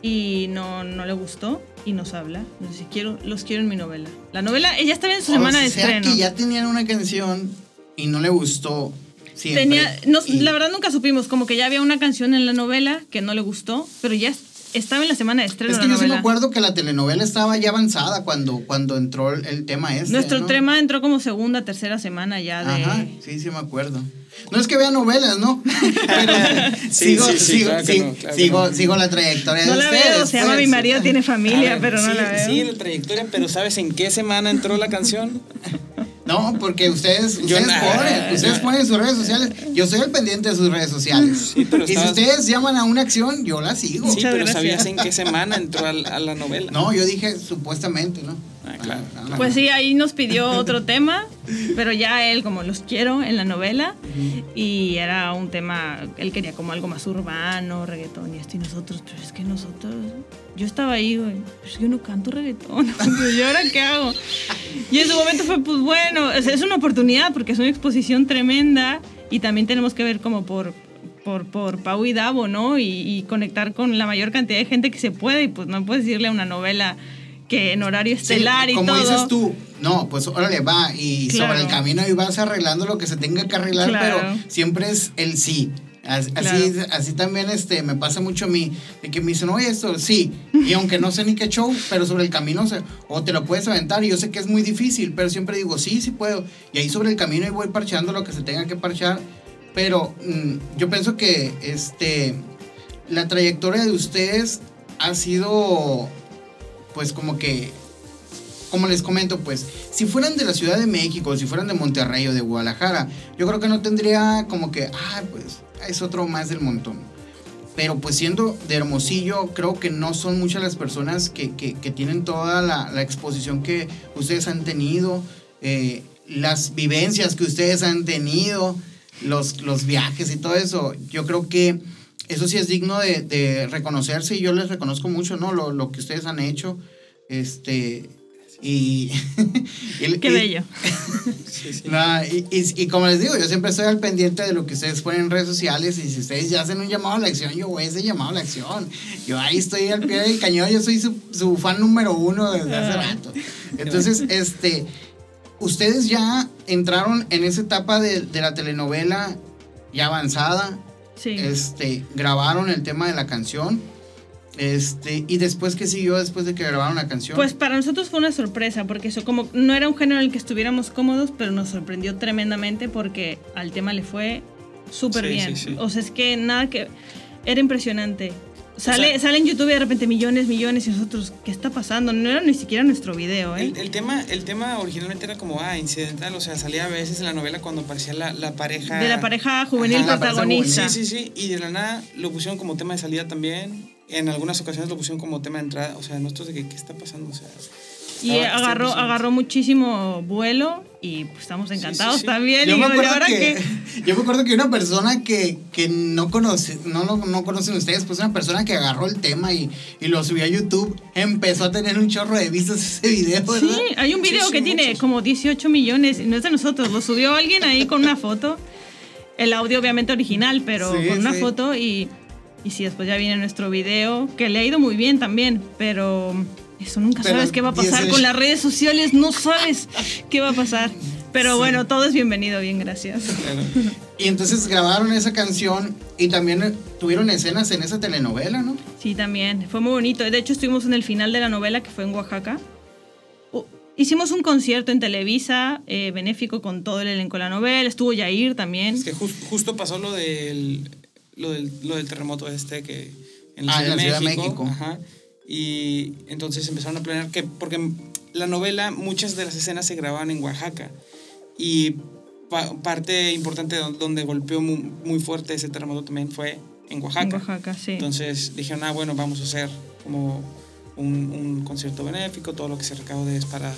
y no, no le gustó y nos habla. Nos dice, quiero, los quiero en mi novela. La novela, ella estaba en su semana de o sea estreno. que ya tenían una canción y no le gustó. Siempre. Tenía, nos- Y- la verdad nunca supimos, como que ya había una canción en la novela que no le gustó, pero ya estaba en la semana de estreno Es que la yo sí me novela. acuerdo que la telenovela estaba ya avanzada cuando, cuando entró el, el tema este. Nuestro ¿no? tema entró como segunda, tercera semana ya de... Ajá, sí, sí me acuerdo. No es que vea novelas, ¿no? [laughs] Pero Sí, sigo, sí, sí, sigo, claro que sigo, no, claro que sigo, no. sigo la trayectoria No de la ustedes. veo, se llama pues. Mi marido tiene familia, ver, pero no sí, la veo. Sí, la trayectoria, pero ¿sabes en qué semana entró la canción? [laughs] No, porque ustedes, Yo ustedes nada. ponen, ustedes ponen sus redes sociales. Yo soy el pendiente de sus redes sociales. Sí, pero y si ustedes llaman a una acción, yo la sigo. Sí, Muchas pero gracias. ¿sabías en qué [laughs] semana entró a, la novela? No, yo dije supuestamente, ¿no? Ah, claro. Ah, ah, Pues sí, ahí nos pidió otro [laughs] tema, pero ya él como los quiero en la novela y era un tema, él quería como algo más urbano, reggaetón y esto y nosotros, pero es que nosotros, yo estaba ahí, güey, pues yo no canto reggaetón, [laughs] ¿y ahora qué hago? Y en su momento fue, pues bueno, es, es una oportunidad porque es una exposición tremenda y también tenemos que ver como por... Por, por Pau y Davo, ¿no? Y, y conectar con la mayor cantidad de gente que se puede. Y pues no puedes decirle a una novela que en horario Sí, estelar y como todo. dices tú, no, pues órale, va, y Claro. sobre el camino y vas arreglando lo que se tenga que arreglar, Claro. pero siempre es el sí. As- Así, Claro. así también este, me pasa mucho a mí, de que me dicen, oye, esto, sí, y aunque no sé ni qué show, pero sobre el camino, o te lo puedes aventar, y yo sé que es muy difícil, pero siempre digo, sí, sí puedo, y ahí sobre el camino y voy parcheando lo que se tenga que parchar, pero mm, yo pienso que este, la trayectoria de ustedes ha sido, pues como que como les comento, pues, si fueran de la Ciudad de México, si fueran de Monterrey o de Guadalajara, yo creo que no tendría como que, ah, pues, es otro más del montón. pero pues siendo de Hermosillo, creo que no son muchas las personas que, que, que tienen toda la, la, exposición que ustedes han tenido, eh, las vivencias que ustedes han tenido, los, los viajes y todo eso. Yo creo que eso sí es digno de, de reconocerse y yo les reconozco mucho, ¿no? Lo, lo que ustedes han hecho. Este, y, [laughs] Qué bello. [laughs] sí, sí. No, y, y, y, como les digo, yo siempre estoy al pendiente de lo que ustedes ponen en redes sociales y si ustedes ya hacen un llamado a la acción, yo voy a ese llamado a la acción. Yo ahí estoy al pie del cañón, yo soy su, su fan número uno desde hace rato. Entonces, este, ustedes ya entraron en esa etapa de, de la telenovela ya avanzada. Sí. Este, grabaron el tema de la canción este, y después, ¿qué siguió después de que grabaron la canción? Pues para nosotros fue una sorpresa, porque eso como no era un género en el que estuviéramos cómodos, pero nos sorprendió tremendamente porque al tema le fue súper Sí, bien. sí, sí. O sea, es que nada que... Era impresionante. Sale, sea- sale en YouTube y de repente millones, millones y nosotros, ¿qué está pasando? No era ni siquiera nuestro video, ¿eh? El, el tema, el tema originalmente era como, ah, incidental, o sea, salía a veces en la novela cuando aparecía la, la pareja... De la pareja juvenil Ajá, la pareja protagonista. Sí, sí, sí, y de la nada lo pusieron como tema de salida también. En algunas ocasiones lo pusieron como tema de entrada. O sea, nosotros de que, ¿qué está pasando? O sea, Y agarró, agarró muchísimo vuelo y pues, estamos encantados sí. también. yo Y me digo, ¿y acuerdo que, [laughs] yo me acuerdo que una persona que, que no conoce, no, no, no conocen ustedes, pues una persona que agarró el tema y, y lo subió a YouTube, empezó a tener un chorro de vistas [laughs] ese video, ¿verdad? Sí, hay un video que tiene muchos. como 18 millones no es de nosotros, lo subió alguien ahí con una foto. El audio obviamente original, pero con una foto y, y sí, después ya viene nuestro video, que le ha ido muy bien también, pero eso nunca Pero sabes qué va a pasar 18 con las redes sociales, no sabes qué va a pasar. Pero Sí. bueno, todo es bienvenido, bien, gracias. claro. Y entonces grabaron esa canción y también eh, tuvieron escenas en esa telenovela, ¿no? Sí, también. Fue muy bonito. De hecho, estuvimos en el final de la novela, que fue en Oaxaca. Hicimos un concierto en Televisa, eh, benéfico con todo el elenco de la novela. Estuvo Yair también. Es que jus- justo pasó lo del, lo del, lo del terremoto este que en la, Ah, Ciudad, en la de Ciudad de México. México. Ajá, y entonces empezaron a planear que, porque la novela, muchas de las escenas se grababan en Oaxaca. Y pa- parte importante don- donde golpeó muy, muy fuerte ese terremoto también fue en Oaxaca. En Oaxaca, sí. Entonces dijeron, ah, bueno, vamos a hacer como un, un concierto benéfico, todo lo que se recaude es para,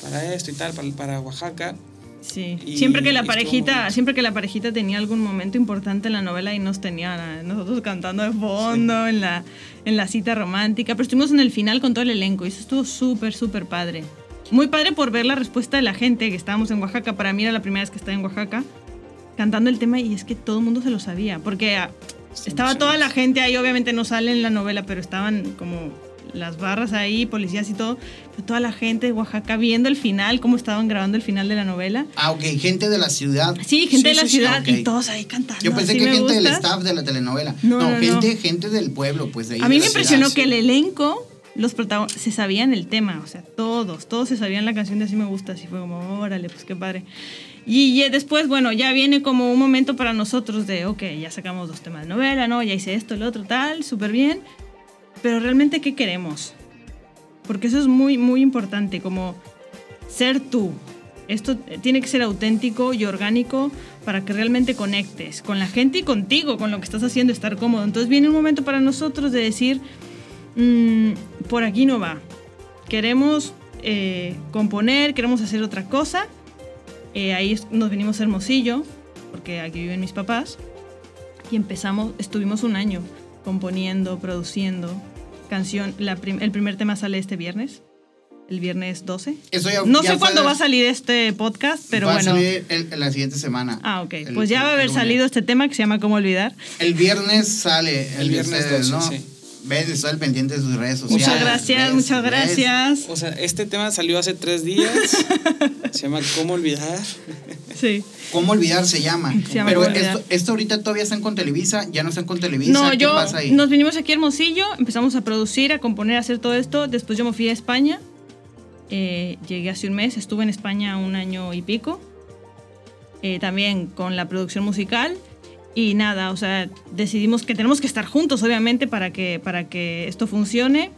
para esto y tal, para, para Oaxaca. Sí. Y Siempre que la parejita, siempre que la parejita tenía algún momento importante en la novela y nos tenían a nosotros cantando de fondo en la en la cita romántica, pero estuvimos en el final con todo el elenco y eso estuvo súper súper padre. Muy padre por ver la respuesta de la gente que estábamos en Oaxaca. Para mí era la primera vez que estaba en Oaxaca cantando el tema y es que todo el mundo se lo sabía porque ah, estaba toda la gente ahí, obviamente no sale en la novela, pero estaban como las barras ahí, policías y todo, pero toda la gente de Oaxaca viendo el final, cómo estaban grabando el final de la novela. Ah, ok, gente de la ciudad. Sí, gente Sí, de la sí, ciudad ok. y todos ahí cantando. Yo pensé que gente del gusta. staff de la telenovela. No, No, no, no. gente, gente del pueblo, pues de ahí. A mí me ciudad, impresionó sí. que el elenco, los protagonistas, se sabían el tema, o sea, todos, todos se sabían la canción de Así me gusta, así fue como, órale, pues qué padre. Y, y después, bueno, ya viene como un momento para nosotros de, ok, ya sacamos dos temas de novela, ¿no? Ya hice esto, el otro, tal, súper bien. Pero realmente, ¿qué queremos? Porque eso es muy, muy importante, como ser tú. Esto tiene que ser auténtico y orgánico para que realmente conectes con la gente y contigo, con lo que estás haciendo, estar cómodo. Entonces viene un momento para nosotros de decir, "Mm, por aquí no va. Queremos eh, componer, queremos hacer otra cosa. Eh, ahí nos venimos a Hermosillo, porque aquí viven mis papás. Y empezamos, estuvimos un año componiendo, produciendo canción. La prim- el primer tema sale este viernes, el viernes 12. Eso ya- No ya sé cuándo va a salir este podcast, pero va bueno. a salir el- la siguiente semana. Ah, ok. El- pues ya va a haber salido este tema que se llama Cómo olvidar. El viernes sale el, El de viernes ustedes, 12, ¿no? sí. Ves, estoy al pendiente de sus redes sociales. Muchas gracias, ves, muchas ves. gracias. O sea, este tema salió hace tres días. [laughs] Se llama ¿Cómo olvidar? Sí. ¿Cómo olvidar se llama? Se llama Pero esto, esto ahorita todavía están con Televisa, ya no están con Televisa. No, ¿Qué yo pasa ahí? nos vinimos aquí a Hermosillo, empezamos a producir, a componer, a hacer todo esto. Después yo me fui a España. Eh, llegué hace un mes, estuve en España un año y pico. eh, también con la producción musical. Y nada, o sea, decidimos que tenemos que estar juntos, obviamente, para que, para que esto funcione.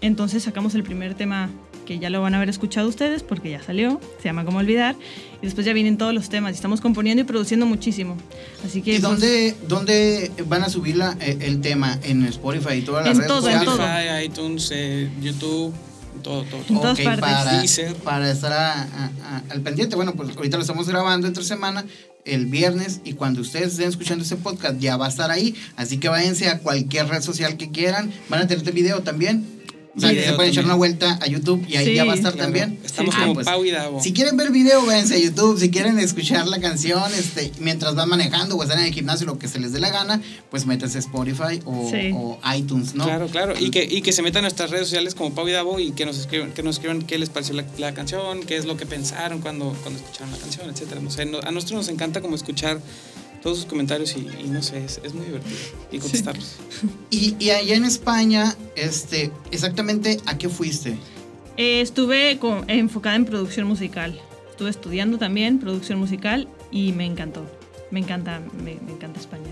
Entonces sacamos el primer tema que ya lo van a haber escuchado ustedes porque ya salió, se llama Como Olvidar, y después ya vienen todos los temas, y estamos componiendo y produciendo muchísimo. Así que... ¿Y dónde, dónde van a subir la- eh, el tema? ¿En Spotify y todas las En redes todo, en sociales? todo. Spotify, iTunes, eh, YouTube, todo, todo. Todo. partes. Para, Deezer. para estar a- a- a- al pendiente. Bueno, pues ahorita lo estamos grabando entre semana el viernes y cuando ustedes estén escuchando este podcast ya va a estar ahí. Así que váyanse a cualquier red social que quieran. Van a tener este video también. O sea, que Video se pueden echar una vuelta a YouTube y ahí Sí, ya va a estar Claro, también. Estamos Ah, como pues, Pau y Davo. Si quieren ver video, váyanse a YouTube. Si quieren escuchar la canción este, mientras van manejando o están en el gimnasio, lo que se les dé la gana, pues métanse a Spotify o, Sí. o iTunes, ¿no? Claro, claro. Y que, y que se metan a nuestras redes sociales como Pau y Davo y que nos escriban, que nos escriban qué les pareció la, la canción, qué es lo que pensaron cuando, cuando escucharon la canción, etcétera. No sé, no- a nosotros nos encanta como escuchar todos sus comentarios y, y no sé, es, es muy divertido. Y contestarlos. [laughs] Y, y allá en España, este, exactamente, ¿a qué fuiste? Eh, estuve co- enfocada en producción musical. Estuve estudiando también producción musical y me encantó. Me encanta, me, me encanta España.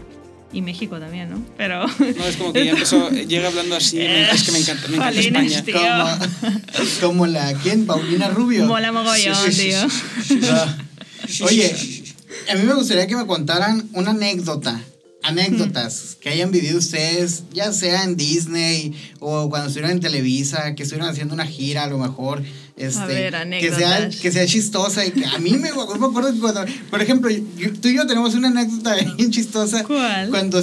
Y México también, ¿no? Pero... No, es como que ya [laughs] empezó, llega hablando así, me- es que me encanta, me encanta España. tío. Como, como la, ¿quién? Paulina Rubio. Mola mogollón, Sí, sí, tío. sí, Ah. Oye, a mí me gustaría que me contaran una anécdota. Anécdotas que hayan vivido ustedes, ya sea en Disney o cuando estuvieron en Televisa, que estuvieron haciendo una gira a lo mejor. Este, A ver, que sea, que sea chistosa y que a mí me, [laughs] me acuerdo que cuando, por ejemplo, yo- tú y yo tenemos una anécdota [laughs] bien chistosa. ¿Cuál? Cuando,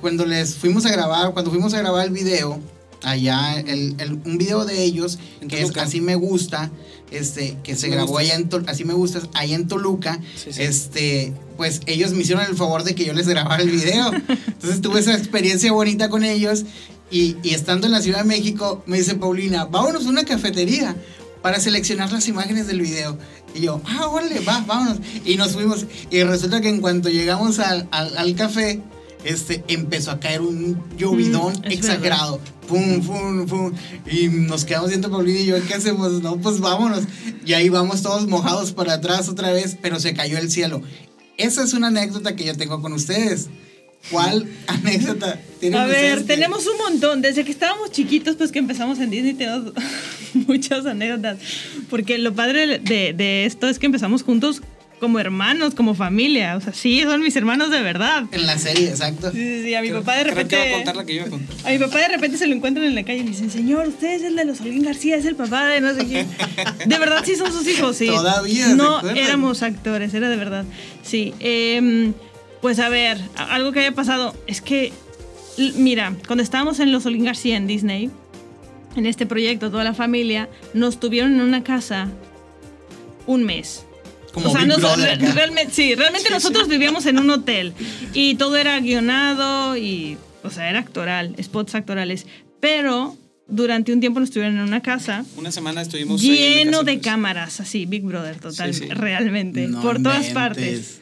cuando les fuimos a grabar, cuando fuimos a grabar el video, allá, el, el- un video de ellos, En que es. Así Me Gusta, este, que se grabó gustas. allá en Tol- Así Me Gusta, allá en Toluca, Sí, sí. este, pues ellos me hicieron el favor de que yo les grabara el video. [laughs] Entonces tuve esa experiencia bonita con ellos y, y estando en la Ciudad de México, me dice Paulina, vámonos a una cafetería para seleccionar las imágenes del video. Y yo, ah, órale, va, vámonos. Y nos fuimos. Y resulta que en cuanto llegamos al, al- al café, este, empezó a caer un llovidón Mm, es exagerado. Pum, pum, pum. Y nos quedamos viendo Paulina y yo, ¿qué hacemos? No, pues vámonos. Y ahí vamos todos mojados para atrás otra vez, pero se cayó el cielo. Esa es una anécdota que yo tengo con ustedes. ¿Cuál [laughs] anécdota tienen A ver, tenemos un montón. Desde que estábamos chiquitos, pues que empezamos en Disney, tenemos [laughs] muchas anécdotas. Porque lo padre de, de esto es que empezamos juntos como hermanos, como familia. O sea, sí, son mis hermanos de verdad. En la serie, exacto. Sí, sí, sí, a mi Creo- papá de repente... que va a contar la que yo iba a contar. A mi papá de repente se lo encuentran en la calle y le dicen, señor, usted es el de los Olguín García, es el papá de no sé quién. De verdad sí son sus hijos, sí. Todavía, ¿se No éramos actores, era de verdad. Sí. em, pues a ver, algo que haya pasado es que, mira, cuando estábamos en los Olguín García en Disney, en este proyecto, toda la familia, nos tuvieron en una casa un mes. Como o sea, nos- realmente, sí, realmente nosotros vivíamos en un hotel y todo era guionado y, o sea, era actoral, spots actorales. Pero durante un tiempo nos estuvieron en una casa Una semana estuvimos lleno de pues. cámaras, así, Big Brother, total, Sí, realmente, No por todas partes.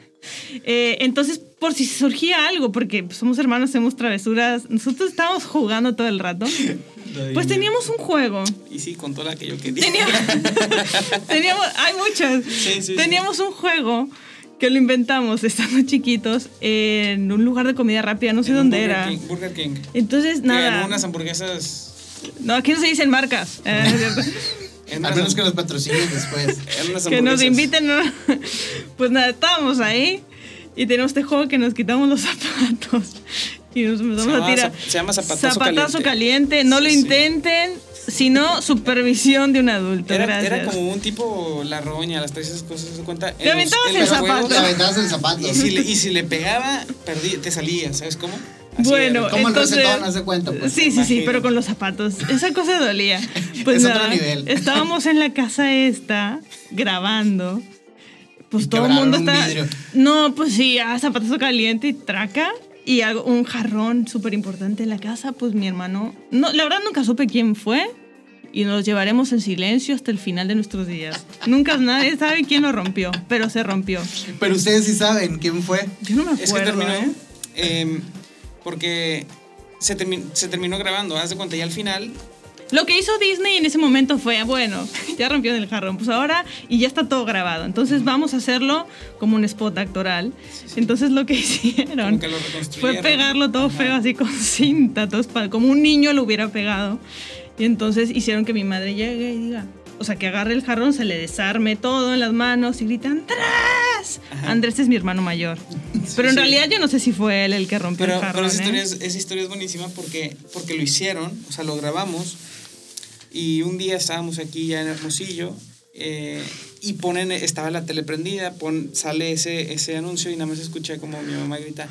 Eh, entonces, por si surgía algo, porque somos hermanos, hacemos travesuras, nosotros estábamos jugando todo el rato, [laughs] pues teníamos un juego. Y sí, contó la que yo quería. [laughs] Teníamos, hay muchas. Sí, sí, sí. Teníamos un juego que lo inventamos estando chiquitos en un lugar de comida rápida, no sé En dónde Burger era. King- Burger King. Entonces, nada. ganó unas hamburguesas. No, aquí no se dicen marcas. [laughs] Al unas menos que los patrocinen después. [laughs] que nos inviten. ¿no? Pues nada, estábamos ahí y tenemos este juego que nos quitamos los zapatos y nos empezamos Se a llama tirar. se llama zapatazo Zapatazo caliente. caliente. No lo sí. intenten, sino supervisión de un adulto. Era, gracias. era como un tipo la roña, las tres esas cosas, ¿se cuenta? En Te aventabas en el zapato. Te aventabas el zapato. Y si, le, y si le pegaba, perdí, te salía, ¿sabes cómo? Así Bueno, era. Como el entonces, recetón, haz de cuenta, pues. sí, sí, sí, pero con los zapatos. Esa cosa dolía. [laughs] Pues Es otro nivel. [laughs] estábamos en la casa esta grabando. Pues Y todo el mundo un está. vidrio. No, pues sí, ah, zapatazo caliente y traca. Y algo, un jarrón súper importante en la casa, pues mi hermano. No, la verdad nunca supe quién fue. Y nos llevaremos en silencio hasta el final de nuestros días. Nunca nadie sabe quién lo rompió, pero se rompió. Pero ustedes sí saben quién fue. Yo no me Es que acuerdo. terminó, ¿eh? em, porque se, termi- se terminó grabando, haz de cuenta, y al final, Lo que hizo Disney en ese momento fue, bueno, ya rompió el jarrón, pues ahora y ya está todo grabado. Entonces vamos a hacerlo como un spot actoral. Entonces lo que [laughs] hicieron que lo fue pegarlo todo Ajá. feo así con cinta, todo espa- como un niño lo hubiera pegado. Y entonces hicieron que mi madre llegue y diga, o sea, que agarre el jarrón, se le desarme todo en las manos y grita ¡Andrés! Ajá. Andrés es mi hermano mayor. [laughs] Pero en sí. realidad yo no sé si fue él el que rompió Pero, el jarrón. pero esa, ¿eh? historia es, esa historia es buenísima porque, porque lo hicieron, o sea, lo grabamos. Y un día estábamos aquí ya en Hermosillo eh, y ponen, estaba la tele prendida, pon, sale ese, ese anuncio y nada más escuché como mi mamá grita.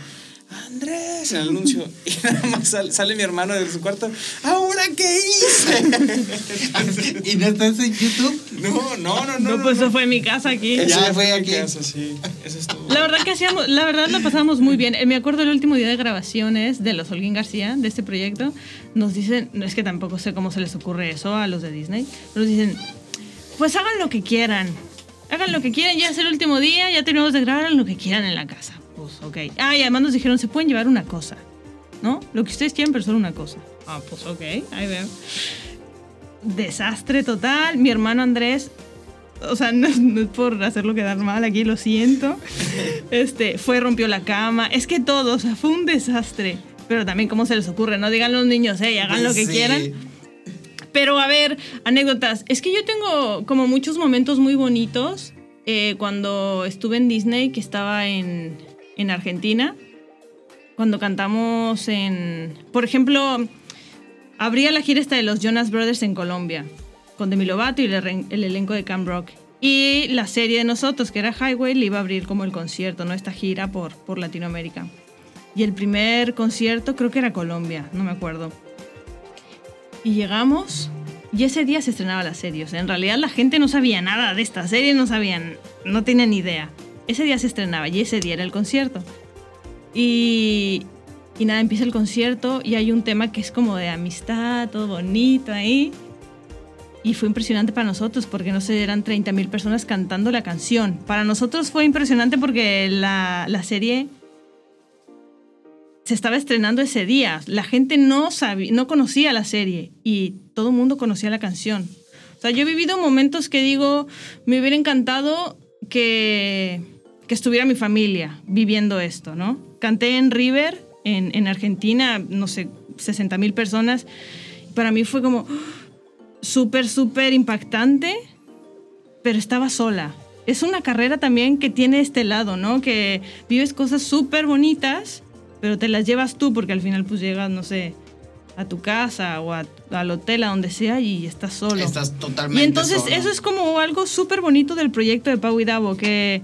Andrés, en el anuncio. [laughs] Y nada más sal- sale mi hermano de su cuarto. ¿Ahora qué hice? [laughs] ¿Y no estás en YouTube? No, no, no, no. No, no, pues no. eso fue en mi casa aquí. Eso Ya fue aquí. Casa, sí. Eso estuvo. La verdad que hacíamos, la verdad la pasamos muy bien. Eh, Me acuerdo el último día de grabaciones de los Holguín García, de este proyecto, nos dicen, no es que tampoco sé cómo se les ocurre eso a los de Disney, pero nos dicen, pues hagan lo que quieran. Hagan lo que quieran, ya es el último día, ya terminamos de grabar, hagan lo que quieran en la casa. Pues ok. Ah, y además nos dijeron, se pueden llevar una cosa, ¿no? Lo que ustedes quieran, pero solo una cosa. Ah, pues ok, ahí veo. Desastre total. Mi hermano Andrés o sea, [laughs] no es, no es por hacerlo quedar mal aquí, lo siento. Este, fue, rompió la cama. Es que todo, o sea, fue un desastre. Pero también, ¿cómo se les ocurre? No digan los niños, eh, hagan lo que Sí. quieran. Pero a ver, anécdotas. Es que yo tengo como muchos momentos muy bonitos. eh, cuando estuve en Disney, que estaba en, en Argentina. Cuando cantamos en. Por ejemplo, abría la gira esta de los Jonas Brothers en Colombia. Con Demi Lovato y el, el elenco de Camp Rock. Y la serie de nosotros, que era Highway, le iba a abrir como el concierto, ¿no? Esta gira por, por Latinoamérica. Y el primer concierto creo que era Colombia, no me acuerdo. Y llegamos y ese día se estrenaba la serie. O sea, en realidad la gente no sabía nada de esta serie, no sabían, no tenían ni idea. Ese día se estrenaba y ese día era el concierto. Y, nada, empieza el concierto y hay un tema que es como de amistad, todo bonito ahí. Y fue impresionante para nosotros porque no sé, eran 30.000 personas cantando la canción. Para nosotros fue impresionante porque la, la serie se estaba estrenando ese día. La gente no, sabía, no conocía la serie y todo el mundo conocía la canción. O sea, yo he vivido momentos que digo, me hubiera encantado que, que estuviera mi familia viviendo esto, ¿no? Canté en River, en, en Argentina, no sé, 60 mil personas. Para mí fue como súper, súper impactante, pero estaba sola. Es una carrera también que tiene este lado, ¿no? Que vives cosas súper bonitas, pero te las llevas tú porque al final pues llegas, no sé, a tu casa o a- al hotel, a donde sea y estás solo. Estás totalmente Y entonces solo. eso es como algo súper bonito del proyecto de Pau y Davo, que,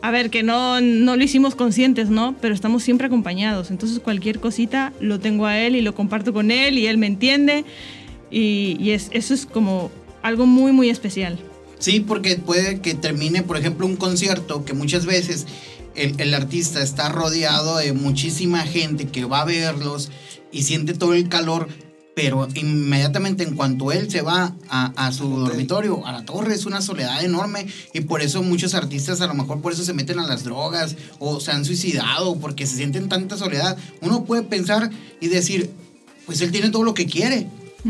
a ver, que no, no lo hicimos conscientes, ¿no? Pero estamos siempre acompañados. Entonces cualquier cosita lo tengo a él y lo comparto con él y él me entiende. Y, es, eso es como algo muy, muy especial. Sí, porque puede que termine, por ejemplo, un concierto que muchas veces el, el artista está rodeado de muchísima gente que va a verlos y siente todo el calor, pero inmediatamente en cuanto él se va a, a su dormitorio, a la torre, es una soledad enorme y por eso muchos artistas a lo mejor por eso se meten a las drogas o se han suicidado porque se sienten tanta soledad. Uno puede pensar y decir, pues él tiene todo lo que quiere,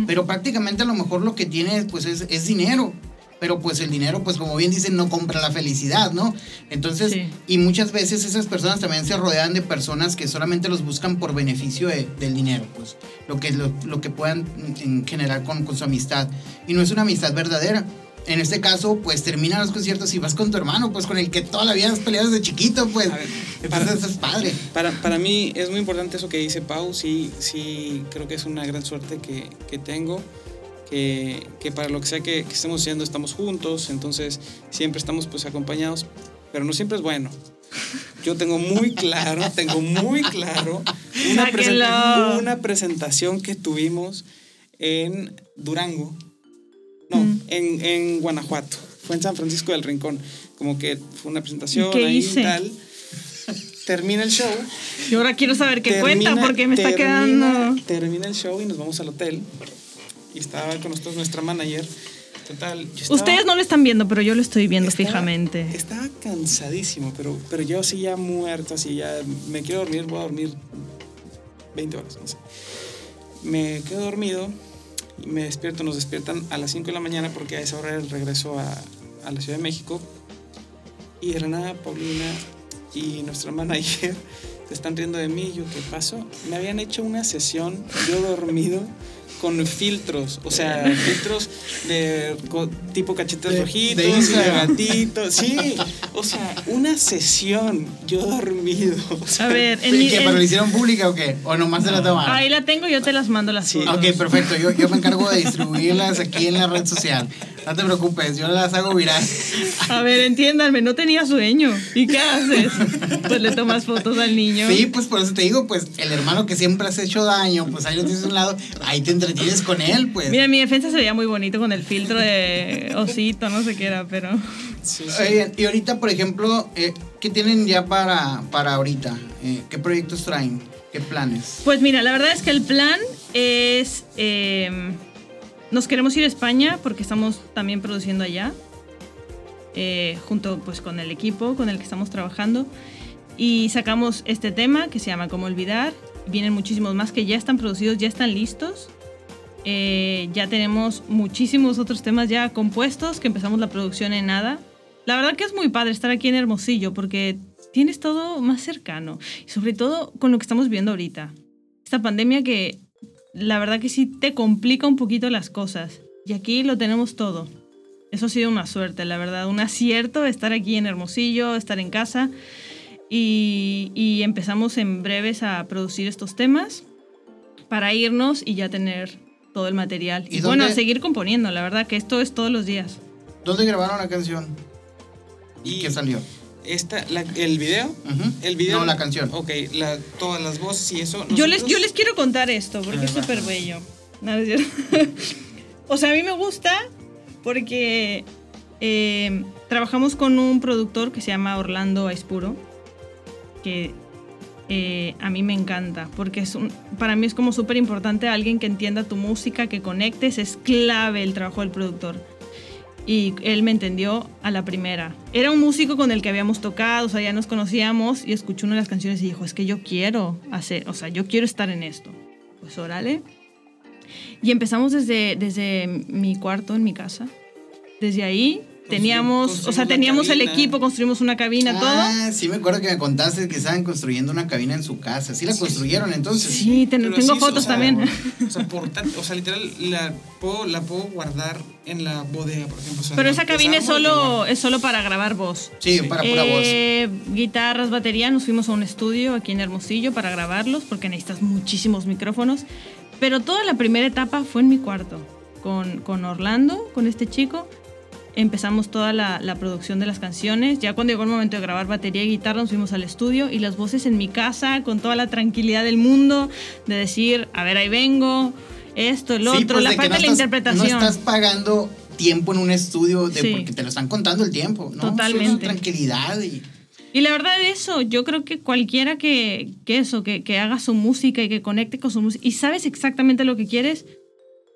pero prácticamente a lo mejor lo que tiene pues es, es dinero. Pero pues el dinero, pues como bien dicen, no compra la felicidad, ¿no? Entonces, Sí. y muchas veces esas personas también se rodean de personas que solamente los buscan por beneficio de- del dinero, pues lo que, lo, lo que puedan mm, generar con, con su amistad. Y no es una amistad verdadera. En este caso, pues terminan los conciertos y vas con tu hermano, pues con el que toda la vida has peleado desde chiquito, pues. Ver, Entonces es padre. Para, para mí es muy importante eso que dice Pau, sí, sí creo que es una gran suerte que, que tengo, que, que para lo que sea que, que estemos haciendo estamos juntos, entonces siempre estamos pues acompañados, pero no siempre es bueno. Yo tengo muy claro, [laughs] tengo muy claro una, presenta- una presentación que tuvimos en Durango, no, Mm. en, en Guanajuato, fue en San Francisco del Rincón, como que fue una presentación ¿Y qué ahí hice? y tal. Termina el show. Y ahora quiero saber qué Termina- cuenta porque me está termina- quedando... Termina el show y nos vamos al hotel. Y estaba con nosotros nuestra manager. Total. estaba- Ustedes no lo están viendo, pero yo lo estoy viendo estaba- fijamente. Estaba cansadísimo, pero, pero yo así ya muerto, así ya me quiero dormir, voy a dormir 20 horas, no sé. Me quedo dormido y me despierto, nos despiertan a las 5 de la mañana porque a esa hora el regreso a, a la Ciudad de México. Y de nada, Paulina y nuestra manager [laughs] se están riendo de mí. Yo, ¿qué pasó? Me habían hecho una sesión, yo dormido, con filtros, o sea, [laughs] filtros de co- tipo cachetes De- rojitos, de gatitos, sí, o sea, una sesión, yo dormido, A ver, en ¿Y mi- qué, en- ¿Pero lo hicieron pública o qué? ¿O nomás se la tomaron? ahí la tengo, yo te las mando las Sí. fotos. Ok, perfecto. Yo, yo me encargo de distribuirlas aquí en la red social. No te preocupes, yo las hago viral. A ver, entiéndanme, no tenía sueño. ¿Y qué haces? Pues le tomas fotos al niño. Sí, pues por eso te digo, pues el hermano que siempre has hecho daño, pues ahí lo tienes a un lado, ahí te entretienes con él, pues. Mira, mi defensa se veía muy bonito con el filtro de osito, no sé qué era, pero... sí, sí. Oigan, y ahorita, por ejemplo, eh, ¿qué tienen ya para, para ahorita? Eh, ¿Qué proyectos traen? ¿Qué planes? Pues mira, la verdad es que el plan es... eh, nos queremos ir a España porque estamos también produciendo allá, eh, junto pues con el equipo con el que estamos trabajando. Y sacamos este tema que se llama Cómo Olvidar. Vienen muchísimos más que ya están producidos, ya están listos. Eh, ya tenemos muchísimos otros temas ya compuestos que empezamos la producción en nada. La verdad que es muy padre estar aquí en Hermosillo porque tienes todo más cercano y sobre todo con lo que estamos viendo ahorita. Esta pandemia que la verdad que sí te complica un poquito las cosas y aquí lo tenemos todo. Eso ha sido una suerte, la verdad, un acierto estar aquí en Hermosillo, estar en casa y, y empezamos en breves a producir estos temas para irnos y ya tener todo el material. ¿Y Y, bueno, dónde- seguir componiendo, la verdad que esto es todos los días. ¿Dónde grabaron la canción? ¿Y Y qué salió? Esta, la- el video, Ujú. el video. No, la canción. Ok, la, todas las voces y eso. Yo les, nosotros- yo les quiero contar esto porque es Ah, súper bello. No, es [laughs] o sea, a mí me gusta porque eh, trabajamos con un productor que se llama Orlando Aispuro, que eh, a mí me encanta porque es un, para mí es como súper importante alguien que entienda tu música, que conectes, es clave el trabajo del productor. Y él me entendió a la primera. Era un músico con el que habíamos tocado, o sea, ya nos conocíamos y escuchó una de las canciones y dijo, es que yo quiero hacer, o sea, yo quiero estar en esto. Pues órale. Y empezamos desde, desde mi cuarto en mi casa. Desde ahí teníamos, o sea, teníamos el equipo, construimos una cabina, todo. Ah, sí me acuerdo que me contaste que estaban construyendo una cabina en su casa. ¿Sí la construyeron entonces? Sí, ten- tengo sí, fotos o sea, también. O [laughs] sea, portátil, o sea, literal, la puedo, la puedo guardar en la bodega, por ejemplo. o sea, Pero esa cabina es solo, es solo para grabar voz. Sí, Sí. para pura voz. Eh, guitarras, batería, nos fuimos a un estudio aquí en Hermosillo para grabarlos porque necesitas muchísimos micrófonos. Pero toda la primera etapa fue en mi cuarto, con, con Orlando, con este chico. Empezamos toda la, la producción de las canciones. Ya cuando llegó el momento de grabar batería y guitarra, nos fuimos al estudio y las voces en mi casa, con toda la tranquilidad del mundo, de decir, a ver, ahí vengo, esto, el Sí, otro, pues, la de parte no de la estás- interpretación. No estás pagando tiempo en un estudio de, Sí. porque te lo están contando el tiempo, ¿no? Totalmente. Es una tranquilidad y... Y la verdad es eso, yo creo que cualquiera que, que eso, que, que haga su música y que conecte con su música y sabes exactamente lo que quieres,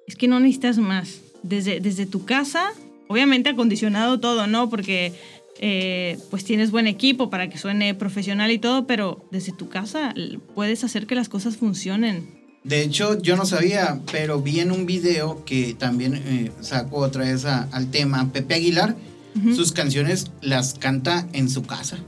es que no necesitas más. Desde, desde tu casa, obviamente acondicionado todo, ¿no? Porque eh, pues tienes buen equipo para que suene profesional y todo, pero desde tu casa puedes hacer que las cosas funcionen. De hecho, yo no sabía, pero vi en un video que también eh, sacó otra vez a- al tema Pepe Aguilar. Ujú. Sus canciones las canta en su casa.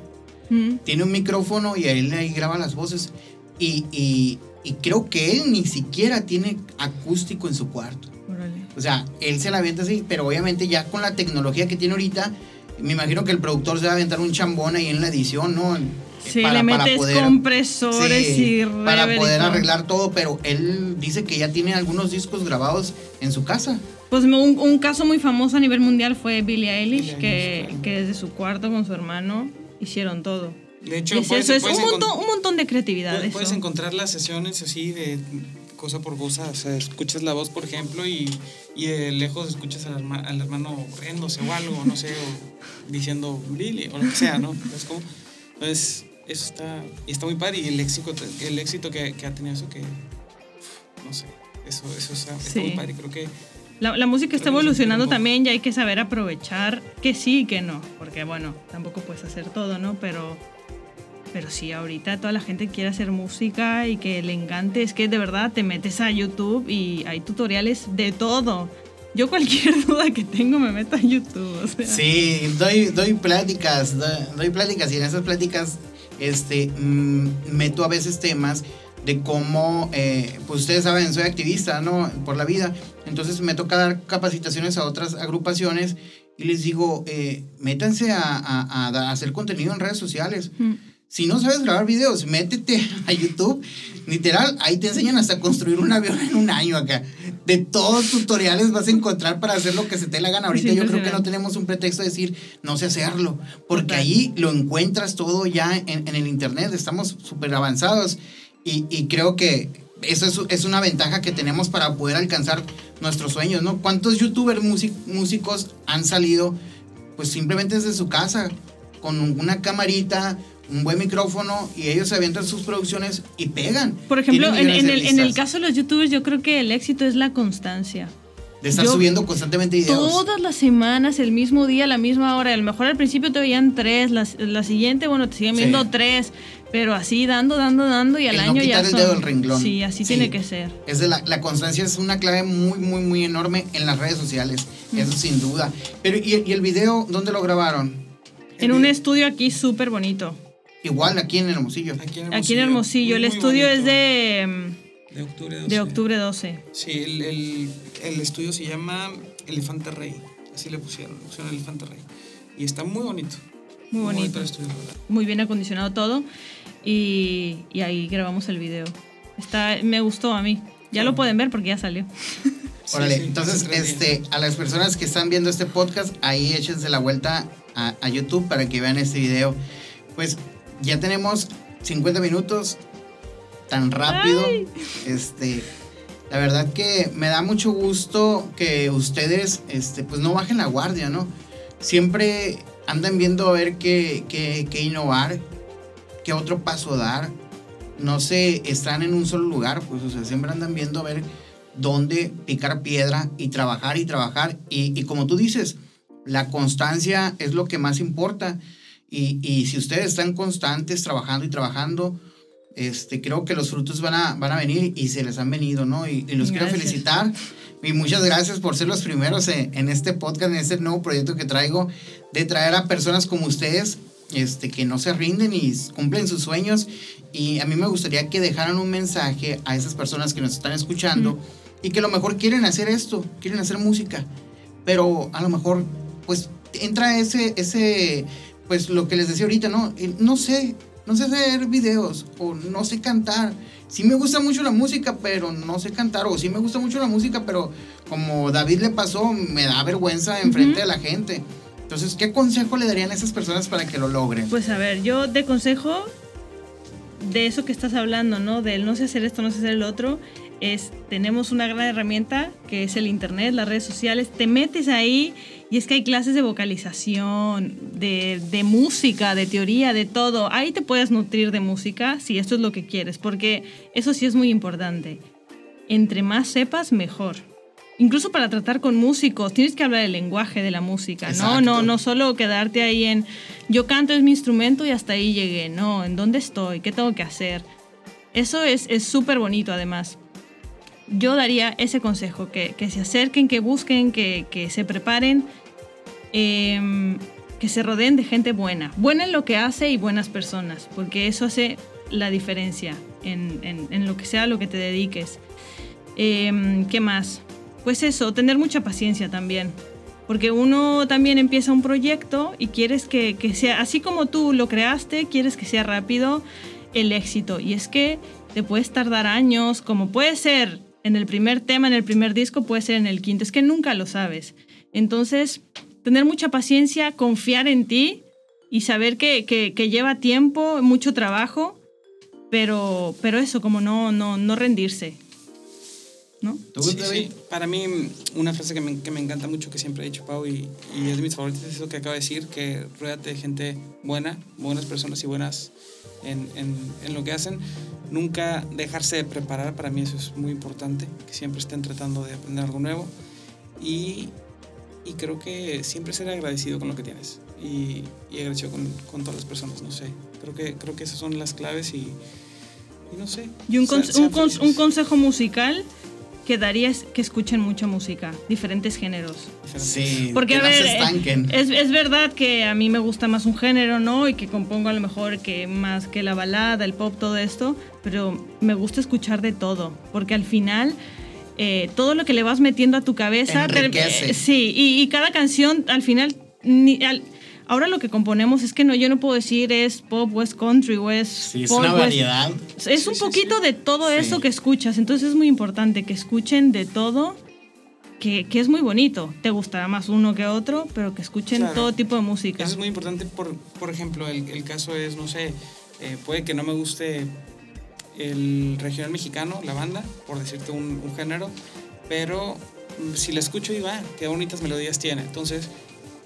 Ujú. Tiene un micrófono y él ahí graba las voces. Y, y- y creo que él ni siquiera tiene acústico en su cuarto. Órale. O sea, él se la avienta así, pero obviamente ya con la tecnología que tiene ahorita, me imagino que el productor se va a aventar un chambón ahí en la edición, ¿no? Sí, le metes compresores Sí, y para poder arreglar todo, pero él dice que ya tiene algunos discos grabados en su casa. Pues un, un caso muy famoso a nivel mundial fue Billie Eilish, Billie que, Eilish, claro. que desde su cuarto con su hermano hicieron todo. De hecho, puedes, eso, es un montón, un montón de creatividad. puedes- puedes eso. encontrar las sesiones así de cosa por cosa. O sea, escuchas la voz, por ejemplo, y, y de lejos escuchas al, herma- al hermano riéndose o algo, no sé, o diciendo Billy o lo que sea, ¿no? Es como, entonces, eso está, y está muy padre. Y el éxito, el éxito que, que ha tenido eso, que, no sé, eso, eso está, está Sí. muy padre. Creo que La, la música está evolucionando también y hay que saber aprovechar que sí y que no. Porque bueno, tampoco puedes hacer todo, ¿no? Pero, pero sí, ahorita toda la gente quiere hacer música y que le encante. Es que de verdad te metes a YouTube y hay tutoriales de todo. Yo cualquier [laughs] duda que tengo me meto a YouTube. o sea. Sí, doy, doy pláticas, doy, doy pláticas y en esas pláticas este, mm, meto a veces temas de cómo, eh, pues ustedes saben, soy activista, ¿no? Por la vida. Entonces me toca dar capacitaciones a otras agrupaciones y les digo, eh, métanse a, a, a, hacer contenido en redes sociales. Mm. Si no sabes grabar videos, métete a YouTube. Literal, ahí te enseñan hasta construir un avión en un año acá. De todos tutoriales vas a encontrar para hacer lo que se te la gana. Ahorita yo creo que no tenemos un pretexto de decir no sé hacerlo, porque ahí lo encuentras todo ya en, en el internet. Estamos súper avanzados y, y, creo que eso es, es, una ventaja que tenemos para poder alcanzar nuestros sueños, ¿no? ¿Cuántos youtubers músicos han salido pues simplemente desde su casa con una camarita, un buen micrófono y ellos se avientan sus producciones y pegan. Por ejemplo, en, en, el, en, el, caso de los youtubers yo creo que el éxito es la constancia. De estar subiendo constantemente videos. Todas las semanas, el mismo día, a la misma hora. A lo mejor al principio te veían tres, la, la siguiente, bueno, te siguen viendo tres, pero así dando, dando, dando y al año ya el dedo del renglón. Sí, así tiene que ser. Es de la, la, constancia es una clave muy, muy, muy enorme en las redes sociales. Eso sin duda. Pero, ¿y, ¿y, el video dónde lo grabaron? En un estudio aquí súper bonito. Igual aquí en Hermosillo. Aquí en Hermosillo. Aquí en Hermosillo. el estudio es de... De octubre 12. De octubre 12. Sí, el, el, el, estudio se llama Elefante Rey. Así le pusieron, le pusieron Elefante Rey. Y está muy bonito. Muy, muy bonito. Estudio, muy bien acondicionado todo. Y, y, ahí grabamos el video. Está, me gustó a mí. Ya sí. lo pueden ver porque ya salió. Órale, sí, sí, entonces, este, a las personas que están viendo este podcast, ahí échense la vuelta a, a YouTube para que vean este video. Pues ya tenemos 50 minutos tan rápido. Ay. Este, la verdad que me da mucho gusto que ustedes este, pues no bajen la guardia, ¿no? Siempre andan viendo a ver qué, qué, qué innovar, qué otro paso dar. No se están en un solo lugar, pues, o sea, siempre andan viendo a ver dónde picar piedra y trabajar y trabajar. Y, y como tú dices, la constancia es lo que más importa. Y, y, si ustedes están constantes trabajando y trabajando, este, creo que los frutos van a, van a venir y se les han venido, ¿no? Y, y los gracias. quiero felicitar. Y muchas gracias por ser los primeros en, en, este podcast, en este nuevo proyecto que traigo, de traer a personas como ustedes, este, que no se rinden y cumplen sus sueños. Y a mí me gustaría que dejaran un mensaje a esas personas que nos están escuchando mm. y que a lo mejor quieren hacer esto, quieren hacer música, pero a lo mejor, pues, entra ese, ese pues lo que les decía ahorita, ¿no? No sé, no sé hacer videos o no sé cantar. Sí me gusta mucho la música, pero no sé cantar. O sí me gusta mucho la música, pero como David le pasó, me da vergüenza enfrente uh -huh. de la gente. Entonces, ¿qué consejo le darían a esas personas para que lo logren? Pues a ver, yo de consejo de eso que estás hablando, ¿no? Del no sé hacer esto, no sé hacer el otro, es tenemos una gran herramienta que es el internet, las redes sociales. Te metes ahí y es que hay clases de vocalización, de, de, música, de teoría, de todo. Ahí te puedes nutrir de música si esto es lo que quieres, porque eso sí es muy importante. Entre más sepas, mejor. Incluso para tratar con músicos, tienes que hablar el lenguaje de la música, Exacto. ¿no? No, no solo quedarte ahí en yo canto es mi instrumento y hasta ahí llegué, no, en dónde estoy, qué tengo que hacer. Eso es súper bonito además. Yo daría ese consejo, que, que se acerquen, que busquen, que, que se preparen, eh, que se rodeen de gente buena. Buena en lo que hace y buenas personas, porque eso hace la diferencia en, en, lo que sea lo que te dediques. Eh, ¿Qué más? Pues eso, tener mucha paciencia también. Porque uno también empieza un proyecto y quieres que, que sea, así como tú lo creaste, quieres que sea rápido el éxito. Y es que te puedes tardar años, como puede ser en el primer tema, en el primer disco, puede ser en el quinto. Es que nunca lo sabes. Entonces, tener mucha paciencia, confiar en ti y saber que, que, que lleva tiempo, mucho trabajo, pero, pero eso, como no, no, no rendirse. ¿No? Sí, sí. Para mí, una frase que me, que me, encanta mucho, que siempre he dicho Pau, y, y, es de mis favoritas, es lo que acaba de decir, que ruédate de gente buena, buenas personas y buenas en, en, en, lo que hacen. Nunca dejarse de preparar, para mí eso es muy importante, que siempre estén tratando de aprender algo nuevo. Y, y creo que siempre ser agradecido con lo que tienes y, y agradecido con, con, todas las personas, no sé. Creo que, creo que esas son las claves y, y no sé. Y un, con, un, un consejo musical que daría es que escuchen mucha música, diferentes géneros. Sí, Porque, que a no ver, se estanquen. es, es verdad que a mí me gusta más un género, ¿no? Y que compongo a lo mejor que más que la balada, el pop, todo esto, pero me gusta escuchar de todo, porque al final... eh, todo lo que le vas metiendo a tu cabeza eh, sí y, y cada canción al final ni- al- ahora lo que componemos es que no yo no puedo decir es pop o es country o es Sí, es folk, una o es- variedad. es un poquito de todo Sí. eso que escuchas, entonces es muy importante que escuchen de todo, que, que es muy bonito. Te gustará más uno que otro, pero que escuchen Claro. todo tipo de música. Eso es muy importante, por, por ejemplo, el, el caso es, no sé, eh, puede que no me guste el regional mexicano, la banda, por decirte un, un género, pero mm, si la escucho digo, ah, qué bonitas melodías tiene. Entonces,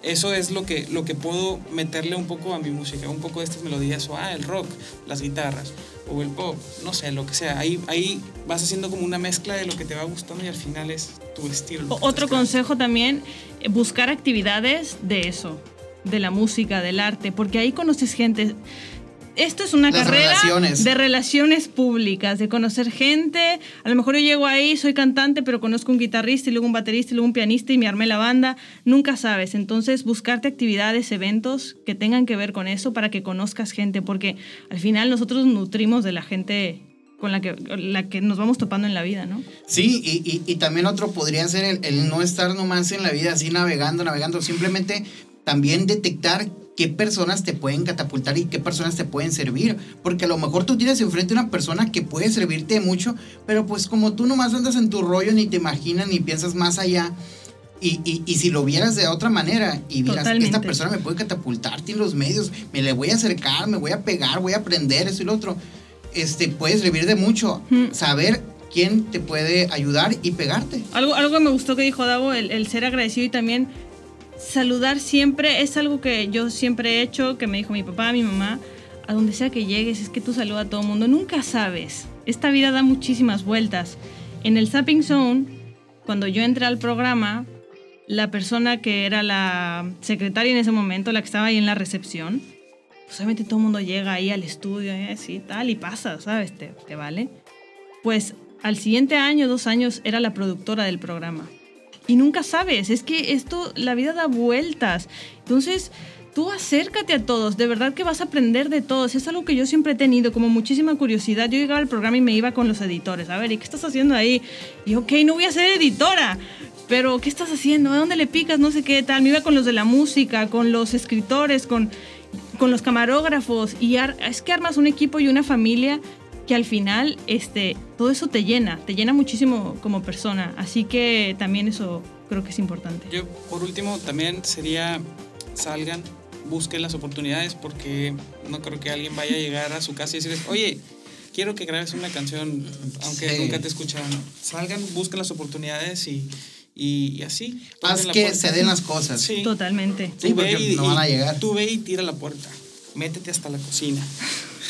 eso es lo que, lo que puedo meterle un poco a mi música, un poco de estas melodías, o ah, el rock, las guitarras, o el pop, no sé, lo que sea. Ahí, ahí vas haciendo como una mezcla de lo que te va gustando y al final es tu estilo. Otro consejo también, eh, buscar actividades de eso, de la música, del arte, porque ahí conoces gente. Esto es una Las carrera relaciones. de relaciones públicas, de conocer gente. A lo mejor yo llego ahí, soy cantante, pero conozco un guitarrista y luego un baterista y luego un pianista y me armé la banda. Nunca sabes. Entonces, buscarte actividades, eventos que tengan que ver con eso para que conozcas gente, porque al final nosotros nutrimos de la gente con la que, la que nos vamos topando en la vida, ¿no? Sí, y, y- y también otro podría ser el, el no estar nomás en la vida así navegando, navegando, simplemente también detectar qué personas te pueden catapultar y qué personas te pueden servir. Porque a lo mejor tú tienes enfrente una persona que puede servirte mucho, pero pues como tú nomás andas en tu rollo, ni te imaginas, ni piensas más allá. Y, y- y si lo vieras de otra manera y vieras, Totalmente. esta persona me puede catapultar, tiene los medios, me le voy a acercar, me voy a pegar, voy a aprender, eso y lo otro, este, puede servir de mucho. Mm. Saber quién te puede ayudar y pegarte. Algo, algo que me gustó que dijo Davo, el, el ser agradecido y también saludar siempre es algo que yo siempre he hecho, que me dijo mi papá, mi mamá, a donde sea que llegues, es que tú saludas a todo el mundo. Nunca sabes. Esta vida da muchísimas vueltas. En el Zapping Zone, cuando yo entré al programa, la persona que era la secretaria en ese momento, la que estaba ahí en la recepción, pues obviamente todo el mundo llega ahí al estudio y así tal, y pasa, ¿sabes? Te, te vale. Pues al siguiente año, dos años, era la productora del programa. Y nunca sabes, es que esto, la vida da vueltas. Entonces, tú acércate a todos, de verdad que vas a aprender de todos. Es algo que yo siempre he tenido, como muchísima curiosidad. Yo llegaba al programa y me iba con los editores. A ver, ¿y qué estás haciendo ahí? Y ok, no voy a ser editora. Pero, ¿qué estás haciendo? ¿A dónde le picas? No sé qué tal. Me iba con los de la música, con los escritores, con, con los camarógrafos. Y es que armas un equipo y una familia que al final este, todo eso te llena, te llena muchísimo como persona. Así que también eso creo que es importante. Yo, por último, también sería salgan, busquen las oportunidades porque no creo que alguien vaya a llegar a su casa y decirles, oye, quiero que grabes una canción, aunque Sí. nunca te escucharon. Salgan, busquen las oportunidades y, y, y así. Haz que puerta. se den las cosas. Sí. Totalmente. Sí, Tú ve porque y- no van a llegar. Tú ve y tira la puerta. Métete hasta la cocina.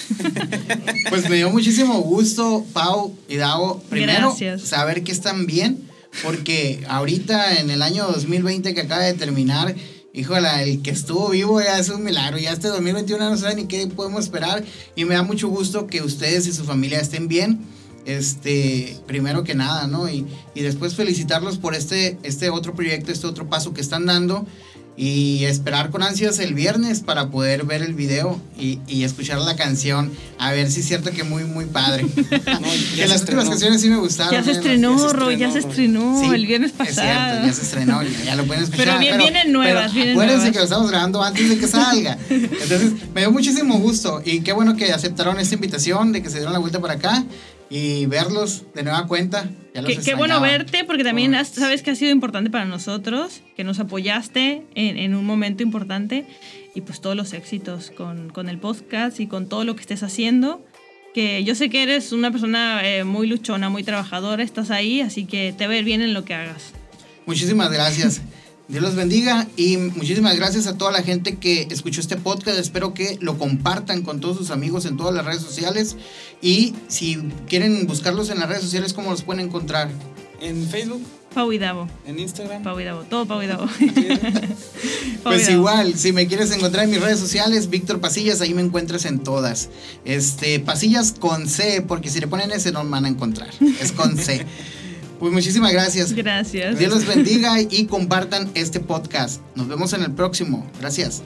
[laughs] Pues me dio muchísimo gusto, Pau y Dago. Primero, Gracias. saber que están bien, porque ahorita en el año 2020 que acaba de terminar, híjole, el que estuvo vivo ya es un milagro. Ya este 2021 no sabe ni qué podemos esperar. Y me da mucho gusto que ustedes y su familia estén bien. Este, primero que nada, ¿no? Y, y después felicitarlos por este, este otro proyecto, este otro paso que están dando. Y esperar con ansias el viernes para poder ver el video y, y escuchar la canción. A ver si es cierto que muy, muy padre. [laughs] ya [laughs] que se las últimas estrenó. canciones sí me gustaron. Ya se ¿eh? estrenó, ya se Roy, ya se estrenó, Sí, el viernes Es cierto, pasado. ya se estrenó, ya, ya lo pueden escuchar. Pero bien- vienen nuevas, pero vienen acuérdense nuevas. que lo estamos grabando antes de que [laughs] salga. Entonces, me dio muchísimo gusto y qué bueno que aceptaron esta invitación, de que se dieron la vuelta para acá y verlos de nueva cuenta. Qué, qué bueno verte, porque también has- sabes que ha sido importante para nosotros, que nos apoyaste en, en un momento importante y pues todos los éxitos con, con el podcast y con todo lo que estés haciendo. Que yo sé que eres una persona eh, muy luchona, muy trabajadora, estás ahí, así que te va a ir bien en lo que hagas. Muchísimas gracias. [laughs] Dios los bendiga y muchísimas gracias a toda la gente que escuchó este podcast. Espero que lo compartan con todos sus amigos en todas las redes sociales. Y si quieren buscarlos en las redes sociales, ¿cómo los pueden encontrar? En Facebook, Pau y Davo, en Instagram. Pau y Davo, todo Pau y Davo. [laughs] [laughs] Pau Pues Davo. igual, si me quieres encontrar en mis redes sociales, Víctor Pasillas, ahí me encuentras en todas. Este, Pasillas con C, porque si le ponen ese no me van a encontrar. Es con C. [laughs] Pues muchísimas gracias. Gracias. Dios los bendiga y compartan este podcast. Nos vemos en el próximo. Gracias.